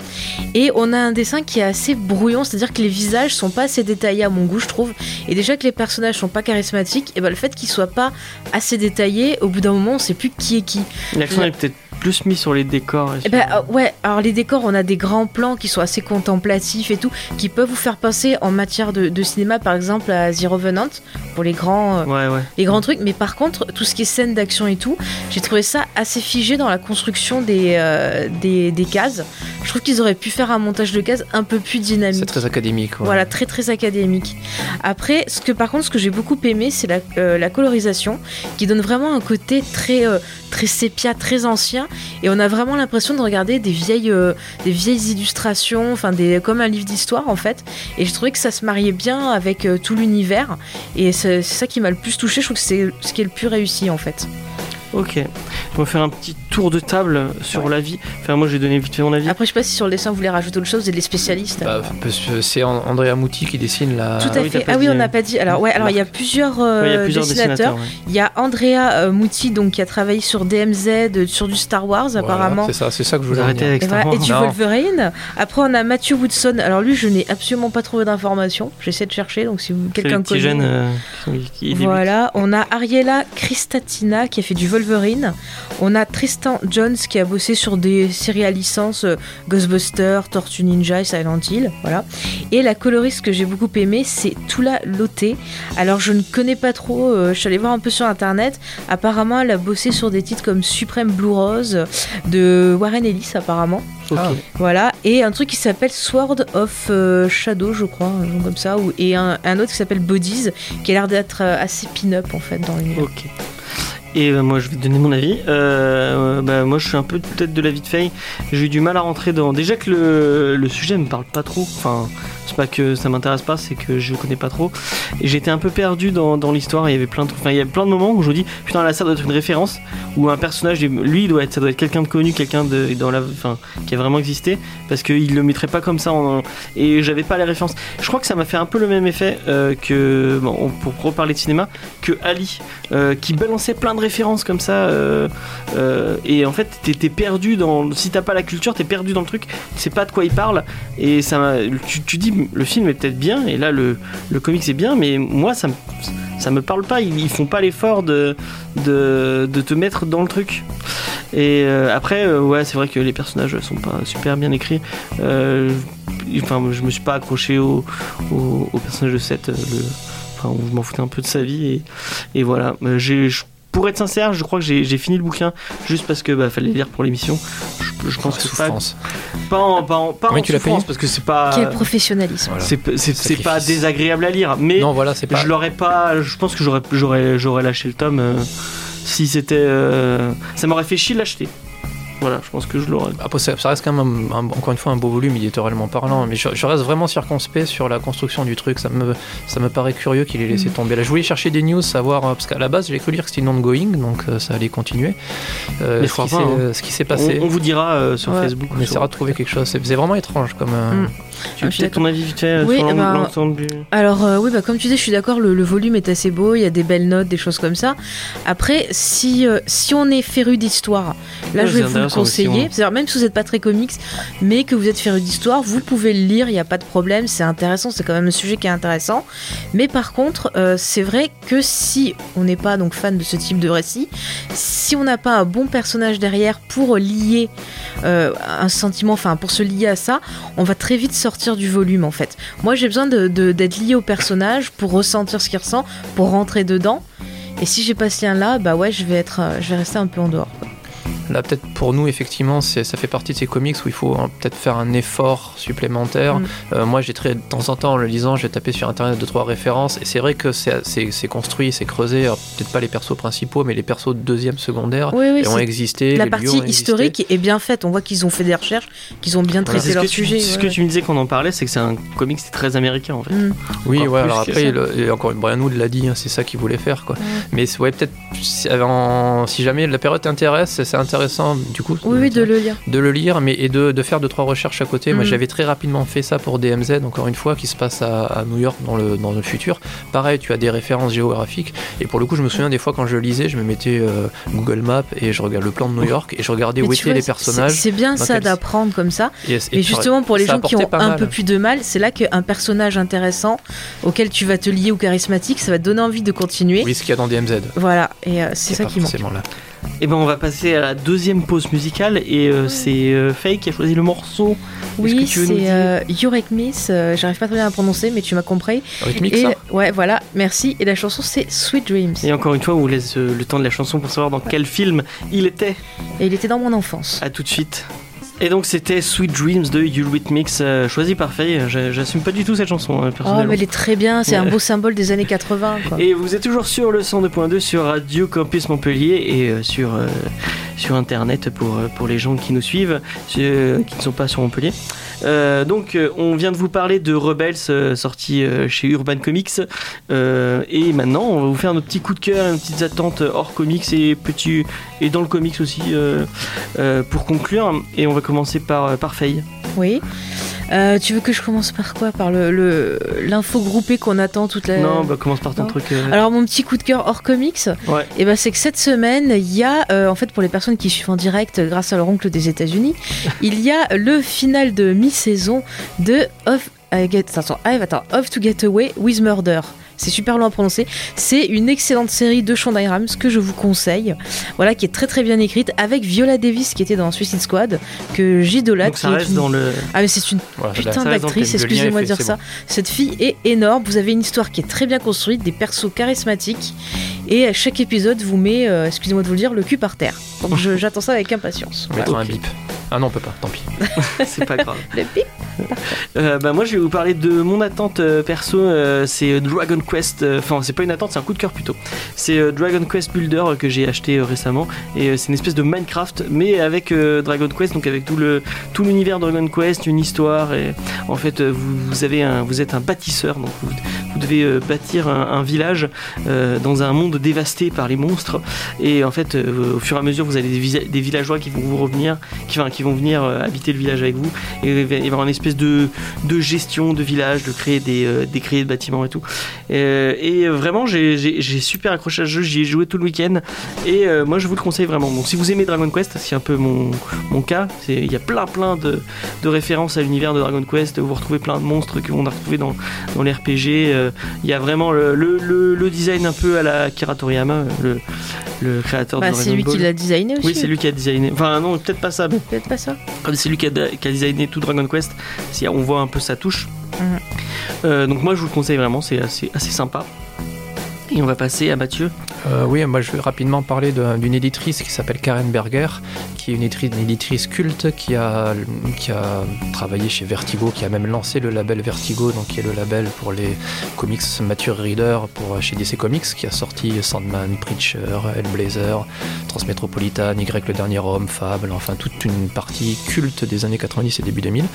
Et on a un dessin qui est assez brouillon, c'est-à-dire que les visages sont pas assez détaillés à mon goût, je trouve. Et déjà que les personnages sont pas charismatiques, et ben le fait qu'ils soient pas assez détaillés, au bout d'un moment on sait plus qui est qui. L'accent est peut-être plus mis sur les décors. et Eh sur- ben, euh, ouais, alors les décors, on a des grands plans qui sont assez contemplatifs et tout, qui peuvent vous faire penser en matière de, de cinéma, par exemple, à The Revenant, pour les grands, euh, Ouais, ouais. les grands trucs. Mais par contre, tout ce qui est scène d'action et tout, j'ai trouvé ça assez figé dans la construction des, euh, des, des cases. Je trouve qu'ils auraient pu faire un montage de cases un peu plus dynamique. C'est très académique. ouais. Voilà, très très académique. Après, ce que par contre, ce que j'ai beaucoup aimé, c'est la, euh, la colorisation, qui donne vraiment un côté très euh, très sépia, très ancien, et on a vraiment l'impression de regarder des vieilles euh, des vieilles illustrations, enfin des comme un livre d'histoire en fait. Et je trouvais que ça se mariait bien avec tout l'univers, et c'est c'est ça qui m'a le plus touché. Je trouve que c'est ce qui est le plus réussi en fait. Ok. On va faire un petit tour de table sur l'avis. Enfin, moi, j'ai donné vite fait mon avis. Après, je sais pas si sur le dessin vous voulez rajouter autre chose, vous êtes les spécialistes. Bah, parce que c'est An- Andrea Muti qui dessine la. Tout à oui, fait. Ah oui, dit, on euh, n'a pas dit. Alors ouais, alors il y a plusieurs, euh, Ouais, il y a plusieurs dessinateurs. ouais. Il y a Andrea euh, Muti donc qui a travaillé sur DMZ, euh, sur du Star Wars Voilà, apparemment. C'est ça, c'est ça que je Vous voulais venir. avec Et, Star voilà, et Wars. du Non. Wolverine. Après, on a Matthew Woodson. Alors lui, je n'ai absolument pas trouvé d'informations. J'essaie de chercher, donc si quelqu'un connaît. jeunes euh, qui. Voilà, on a Ariela Kristatina qui a fait du Wolverine. On a Tristan Jones qui a bossé sur des séries à licence euh, Ghostbusters, Tortue Ninja et Silent Hill. Voilà. Et la coloriste que j'ai beaucoup aimée, c'est Tula Lotte. Alors je ne connais pas trop, euh, je suis allée voir un peu sur internet. Apparemment, elle a bossé sur des titres comme Supreme Blue Rose de Warren Ellis, apparemment. Ah. Voilà, et un truc qui s'appelle Sword of euh, Shadow, je crois, un comme ça, ou, et un, un autre qui s'appelle Bodies, qui a l'air d'être assez pin-up en fait dans l'univers. Ok. Et euh, moi, je vais te donner mon avis. Euh, bah, moi, je suis un peu peut-être de l'avis de Faye. J'ai eu du mal à rentrer dans. Déjà que le, le sujet me parle pas trop. Enfin, c'est pas que ça m'intéresse pas, c'est que je connais pas trop. Et j'étais un peu perdu dans, dans l'histoire. Il y avait plein de il y a plein de moments où je me dis, putain, là, ça doit être une référence. Où un personnage, lui, doit être, ça doit être quelqu'un de connu, quelqu'un de dans la, qui a vraiment existé, parce qu'il le mettrait pas comme ça. En, et j'avais pas les références. Je crois que ça m'a fait un peu le même effet euh, que, bon, pour reparler de cinéma, que Ali, euh, qui balançait plein de références comme ça. euh, et en fait, t'es perdu dans. Si t'as pas la culture, t'es perdu dans le truc. Tu sais pas de quoi il parle. Et ça tu, tu dis, le film est peut-être bien. Et là, le, le comics est bien. Mais moi, ça me, me parle pas. Ils, font pas l'effort de, de, te mettre dans le truc. Et euh, après, euh, ouais, c'est vrai que les personnages sont pas super bien écrits. Euh, enfin, je me suis pas accroché au, au, personnage de Seth. enfin, je m'en foutais un peu de sa vie. Et, et voilà. J'ai- pour être sincère, je crois que j'ai fini le bouquin juste parce que bah, fallait lire pour l'émission. Je, je pense La que pas, souffrance. pas en, pas en, pas en tu l'as souffrance payé parce que c'est pas Quel professionnalisme. Voilà. c'est c'est- c'est pas désagréable à lire, mais Non, voilà, c'est pas. je l'aurais pas. Je pense que j'aurais j'aurais j'aurais lâché le tome euh, si c'était. euh, ça m'aurait fait chier de l'acheter. Voilà, je pense que je l'aurais. Après, ça, ça reste quand même, un- un- encore une fois, un beau volume éditorialement parlant, mais je, je reste vraiment circonspect sur la construction du truc. Ça me, ça me paraît curieux qu'il ait laissé Mm. tomber. Là, je voulais chercher des news, savoir, euh, parce qu'à la base, j'ai cru lire que c'était une ongoing, donc euh, ça allait continuer. Euh, Mais ce, qui pas, hein. euh, ce qui s'est passé. On, on vous dira euh, sur Ouais. Facebook. on essaiera de trouver quelque chose. C'est, vraiment étrange comme. euh, Mm. Tu veux Ah, peut-être ton avis vite fait Oui, sur l'en- l'ensemble du- Alors euh, oui, bah, comme tu dis, je suis d'accord, le, le volume est assez beau, il y a des belles notes, des choses comme ça. Après, si, euh, si on est féru d'histoire, là Ouais, je vais vous le intéressant aussi, conseiller. ouais. C'est-à-dire, même si vous n'êtes pas très comics, mais que vous êtes féru d'histoire, vous pouvez le lire, il n'y a pas de problème, c'est intéressant, c'est quand même un sujet qui est intéressant. Mais par contre, euh, c'est vrai que si on n'est pas donc fan de ce type de récit, si on n'a pas un bon personnage derrière pour lier euh, un sentiment, enfin pour se lier à ça, on va très vite sortir du volume en fait. Moi j'ai besoin de- de- d'être lié au personnage pour ressentir ce qu'il ressent, pour rentrer dedans. Et si j'ai pas ce lien là, bah ouais, je vais être, euh, je vais rester un peu en dehors. quoi. Là, peut-être pour nous, effectivement, ça fait partie de ces comics où il faut hein, peut-être faire un effort supplémentaire. Mm. Euh, moi, j'ai très, de temps en temps, en le lisant, j'ai tapé sur internet deux trois références, et c'est vrai que c'est construit, c'est creusé. Alors, Peut-être pas les persos principaux, mais les persos de deuxième, secondaire, Oui, oui, et ont existé. la partie historique est bien faite. On voit qu'ils ont fait des recherches, qu'ils ont bien Voilà. traité ce leur sujet. ce que tu me disais qu'on en parlait, c'est que c'est un comics très américain en fait. Mm. Oui, Encore ouais, alors après, encore Brian Wood l'a dit, hein, c'est ça qu'il voulait faire. Quoi. Ouais. Mais ouais, peut-être, si jamais la période t'intéresse, c'est intéressant, du coup, Oui, oui, de le lire. de le lire mais, et de, de faire deux trois recherches à côté. Moi Mhm. j'avais très rapidement fait ça pour DMZ, encore une fois, qui se passe à, à New York dans le, dans le futur. Pareil, tu as des références géographiques et pour le coup, je me souviens des fois quand je lisais, je me mettais euh, Google Maps et je regardais le plan de New York et je regardais Mais où étaient les personnages. C'est bien ça quel- d'apprendre comme ça. Et, et Et tu- justement, pour les gens qui ont un mal. peu plus de mal, c'est là qu'un personnage intéressant auquel tu vas te lier ou charismatique, ça va te donner envie de continuer. Oui, ce qu'il y a dans DMZ. Voilà, et euh, c'est ça qui manque. là. Et ben on va passer à la deuxième pause musicale et euh, c'est euh, Faye qui a choisi le morceau. Oui, c'est dire euh, Yurek Miss, euh, j'arrive pas très bien à prononcer, mais tu m'as compris. Et ça ouais, voilà, merci. Et la chanson c'est Sweet Dreams. Et encore une fois, on vous laisse euh, le temps de la chanson pour savoir dans quel film il était. Et il était dans mon enfance. À tout de suite. Et donc c'était Sweet Dreams de Eurythmics, euh, choisi par Faye. J'a- J'assume pas du tout cette chanson hein, Oh, personnellement. mais elle est très bien, c'est un beau symbole des années 80. Quoi. Et vous êtes toujours sur le 102.2 sur Radio Campus Montpellier et euh, sur, euh, sur internet pour, euh, pour les gens qui nous suivent, qui ne sont pas sur Montpellier. Euh, donc euh, on vient de vous parler de Rebels euh, sorti chez Urban Comics Euh, et maintenant on va vous faire nos petits coups de cœur nos petites attentes hors comics et, petits, et dans le comics aussi euh, pour conclure et on va commencer par, par Faye. Oui. Euh, tu veux que je commence par quoi Par le le- l'info groupée qu'on attend toute la. Non, bah commence par ton non. truc. euh, Alors mon petit coup de cœur hors comics, ouais. et ben c'est que cette semaine il y a, euh, en fait pour les personnes qui suivent en direct grâce à leur oncle des États-Unis, il y a le final de mi-saison de Of, I get, attends, ah, attends, Of to Get Away with Murder. C'est super long à prononcer. C'est une excellente série de Shonda Rhimes que je vous conseille. Voilà, qui est très très bien écrite avec Viola Davis qui était dans Suicide Squad, que j'idolâtre. Ça reste une- dans le. Ah mais c'est une putain d'actrice, excusez-moi de dire ça. Cette fille est énorme, vous avez une histoire qui est très bien construite, des persos charismatiques, et à chaque épisode vous met, euh, excusez-moi de vous le dire, le cul par terre. Donc j'attends ça avec impatience. On mettra un bip. Ah non, on peut pas, tant pis. c'est pas grave. Le. Euh, bah moi je vais vous parler de mon attente euh, perso, euh, c'est Dragon Quest, euh, enfin c'est pas une attente, c'est un coup de cœur plutôt. C'est euh, Dragon Quest Builder euh, que j'ai acheté euh, récemment et euh, c'est une espèce de Minecraft mais avec euh, Dragon Quest, donc avec tout le tout l'univers Dragon Quest, une histoire et en fait euh, vous, vous avez un, vous êtes un bâtisseur donc vous, vous devez euh, bâtir un, un village euh, dans un monde dévasté par les monstres et en fait euh, au fur et à mesure vous avez des, visa- des villageois qui vont vous revenir, qui, enfin, qui vont venir euh, habiter le village avec vous et il va y avoir une espèce de de gestion de village, de créer des, euh, des créer de bâtiments et tout. Euh, et vraiment, j'ai- super accroché à ce jeu, j'y ai joué tout le week-end. Et moi, je vous le conseille vraiment. Donc, si vous aimez Dragon Quest, c'est un peu mon, mon cas, c'est- il y a plein plein de, de références à l'univers de Dragon Quest. Vous retrouvez plein de monstres que l'on a retrouvés dans, dans les RPG. Euh, Il y a vraiment le, le, le- le design un peu à la Akira Toriyama, le, le créateur Bah, de c'est Dragon lui qui l'a designé aussi. Oui, c'est lui qui a designé. Enfin, non, peut-être pas ça, mais pas ça. comme c'est lui qui a, qui a designé tout Dragon Quest, on voit un peu sa touche. Mhm. Euh, donc moi je vous le conseille vraiment, c'est assez, assez sympa. Et on va passer à Mathieu. Euh, oui, moi je vais rapidement parler d'une éditrice qui s'appelle Karen Berger, qui est une éditrice, culte qui a, qui a travaillé chez Vertigo, qui a même lancé le label Vertigo, donc qui est le label pour les comics mature reader pour chez DC Comics, qui a sorti Sandman, Preacher, Hellblazer, Transmetropolitan, Y le dernier homme, Fable, enfin toute une partie culte des années 90 et début 2000,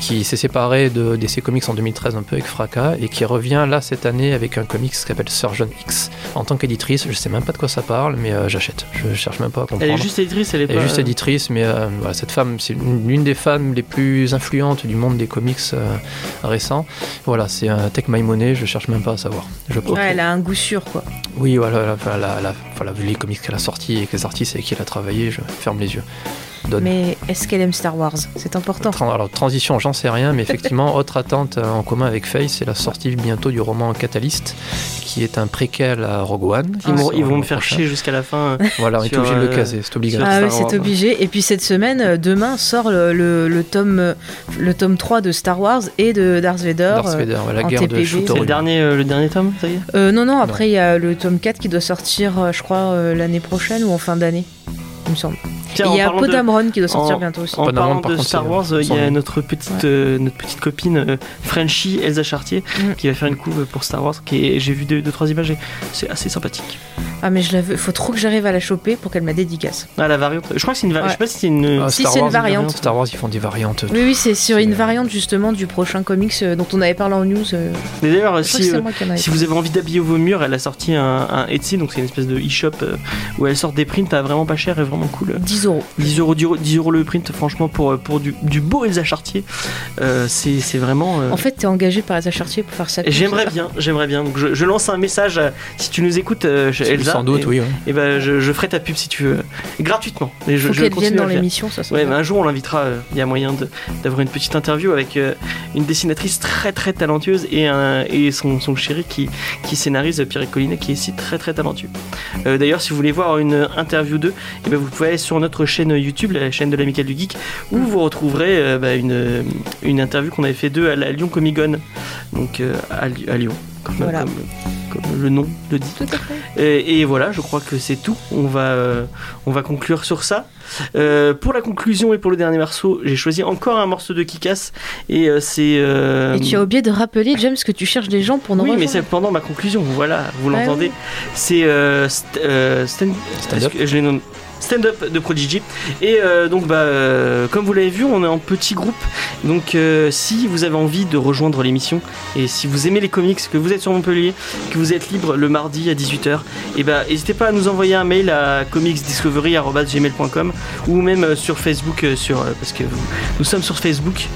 qui s'est séparé de DC Comics en 2013 un peu avec fracas et qui revient là cette année avec un comics qui s'appelle Surgeon X. En tant qu'éditrice, je sais même pas de quoi ça parle, mais euh, j'achète. Je cherche même pas à comprendre. Elle est juste éditrice, elle est Elle est pas. juste éditrice, mais euh, voilà, cette femme, c'est une- l'une des femmes les plus influentes du monde des comics euh, récents. Voilà, c'est un Tech My Money, je cherche même pas à savoir. Je Ouais, elle a un goût sûr, quoi. Oui, voilà, voilà, vu les comics qu'elle a sortis et les artistes avec qui elle a travaillé, je ferme les yeux. Donne. Mais est-ce qu'elle aime Star Wars? C'est important. Alors, transition, j'en sais rien, mais effectivement, autre attente euh, en commun avec Faye, c'est la sortie bientôt du roman Catalyst, qui est un préquel à Rogue One. Ils, vont- ils me faire prochain. chier jusqu'à la fin. Voilà, on est obligé de le euh, caser, c'est obligatoire. Ah oui, c'est obligé. Et puis cette semaine, euh, demain, sort le, le- le tome, euh, le tome 3 de Star Wars et de Darth Vader. Darth euh, Vader, ouais, la en guerre de TPB. C'est le dernier, euh, le dernier tome, ça y est? Euh, non, non, après il y a le tome 4 qui doit sortir, euh, je crois, euh, l'année prochaine ou en fin d'année, il me semble. Tiens, il y a de- Podamron qui doit sortir en- bientôt aussi. En Podamron, parlant par de contre, Star Wars, il y a notre petite, Ouais. euh, notre petite copine euh, Frenchie, Elsa Chartier, Mm. qui va faire une couve pour Star Wars. Qui est- J'ai vu deux, deux, trois images et c'est assez sympathique. Ah, mais je la veux, faut trop que j'arrive à la choper pour qu'elle m'a dédicace. Ah, la variante. Je crois que c'est une variante. Ouais. Je sais pas si c'est une. Ah, Si, Star c'est une Wars, variante. Star Wars, ils font des variantes. Oui, oui, c'est sur une euh, variante justement du prochain comics euh, dont on avait parlé en news. euh, Mais d'ailleurs, si, euh, si vous avez envie d'habiller vos murs, elle a sorti un, un Etsy, donc c'est une espèce de e-shop euh, où elle sort des prints à vraiment pas cher et vraiment cool. 10 euros. 10 euros, 10 euros, 10 euros le print, franchement, pour, pour du, du beau Elsa Chartier, euh, c'est c'est vraiment. euh, En fait, t'es engagé par Elsa Chartier pour faire ça. et J'aimerais bien, j'aimerais bien. Donc je, je lance un message. à- si tu nous écoutes, euh, Elsa, Sans doute, et, oui. ouais. et ben je, je ferai ta pub si tu veux, Et gratuitement. Et je, Faut je vienne dans l'émission, ça Ouais, mais un jour on l'invitera. euh, Il y a moyen de- d'avoir une petite interview avec euh, une dessinatrice très très talentueuse et, un, et son, son chéri qui, qui scénarise Pierre Collinet qui est aussi très très talentueux. Euh, D'ailleurs, si vous voulez voir une interview d'eux, eh ben, vous pouvez aller sur notre chaîne YouTube, la chaîne de l'Amical du Geek, où vous retrouverez euh, bah, une, une interview qu'on avait fait d'eux à la Lyon Comic Con, donc euh, à, Lyon, comme, Voilà. comme- comme le nom le dit. Tout à fait. Et, et voilà, je crois que c'est tout. On va, euh, on va conclure sur ça. Euh, pour la conclusion et pour le dernier morceau, j'ai choisi encore un morceau de Kikas et euh, c'est. euh, Et tu as oublié de rappeler, James, que tu cherches des gens pour nous oui, mais c'est pendant ma conclusion. Voilà, vous Ouais, l'entendez. C'est euh, st- euh, stand, je les nomme? Stand-up de Prodigy. Et euh, donc, bah, euh, comme vous l'avez vu, on est en petit groupe. Donc, euh, si vous avez envie de rejoindre l'émission et si vous aimez les comics, que vous êtes sur Montpellier, que vous êtes libre le mardi à 18h, et bah, n'hésitez pas à nous envoyer un mail à comicsdiscovery.gmail.com ou même euh, sur Facebook, euh, sur, euh, parce que nous sommes sur Facebook.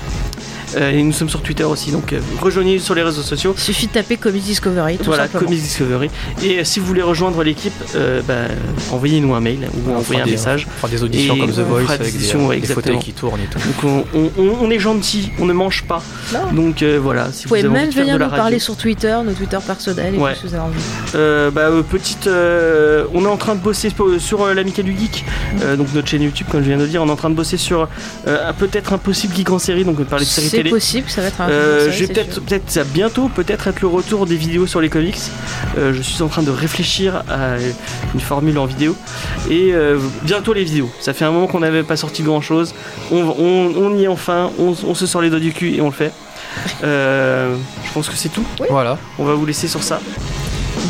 Euh, et nous sommes sur Twitter aussi, donc euh, rejoignez sur les réseaux sociaux. Il suffit de taper Comics Discovery, tout Voilà, simplement. Comics Discovery. Et euh, si vous voulez rejoindre l'équipe, euh, bah, envoyez-nous un mail ou On envoyez un des- message. On fera des auditions Et comme The on Voice avec des auditions, ouais, des fauteuils qui tournent et tout. Donc on, on- on- on est gentil, on ne mange pas. Non. Donc euh, voilà, si Vous pouvez avez envie même de faire venir de nous parler sur Twitter, nos Twitter personnels et Ouais. tout ce que vous avez envie. Euh, bah, euh, petite, euh, on est en train de bosser sur, sur, euh, l'Amical du Geek, euh, donc notre chaîne YouTube, comme je viens de le dire, on est en train de bosser sur euh, un- peut-être un possible geek en série, donc on va parler de séries télé. télé. possible, ça va être un. Euh, je vais c'est peut-être, peut-être ça va bientôt peut-être être le retour des vidéos sur les comics. Euh, je suis en train de réfléchir à une formule en vidéo et euh, bientôt les vidéos. Ça fait un moment qu'on n'avait pas sorti grand chose. On, on- on y est enfin. On, on se sort les doigts du cul et on le fait. Euh, je pense que c'est tout. Voilà, On va vous laisser sur ça.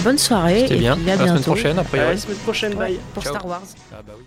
Bonne soirée. c'était et bien. puis à la semaine prochaine, après. À la semaine prochaine. Bye. Pour Ciao. Star Wars. Ah bah oui.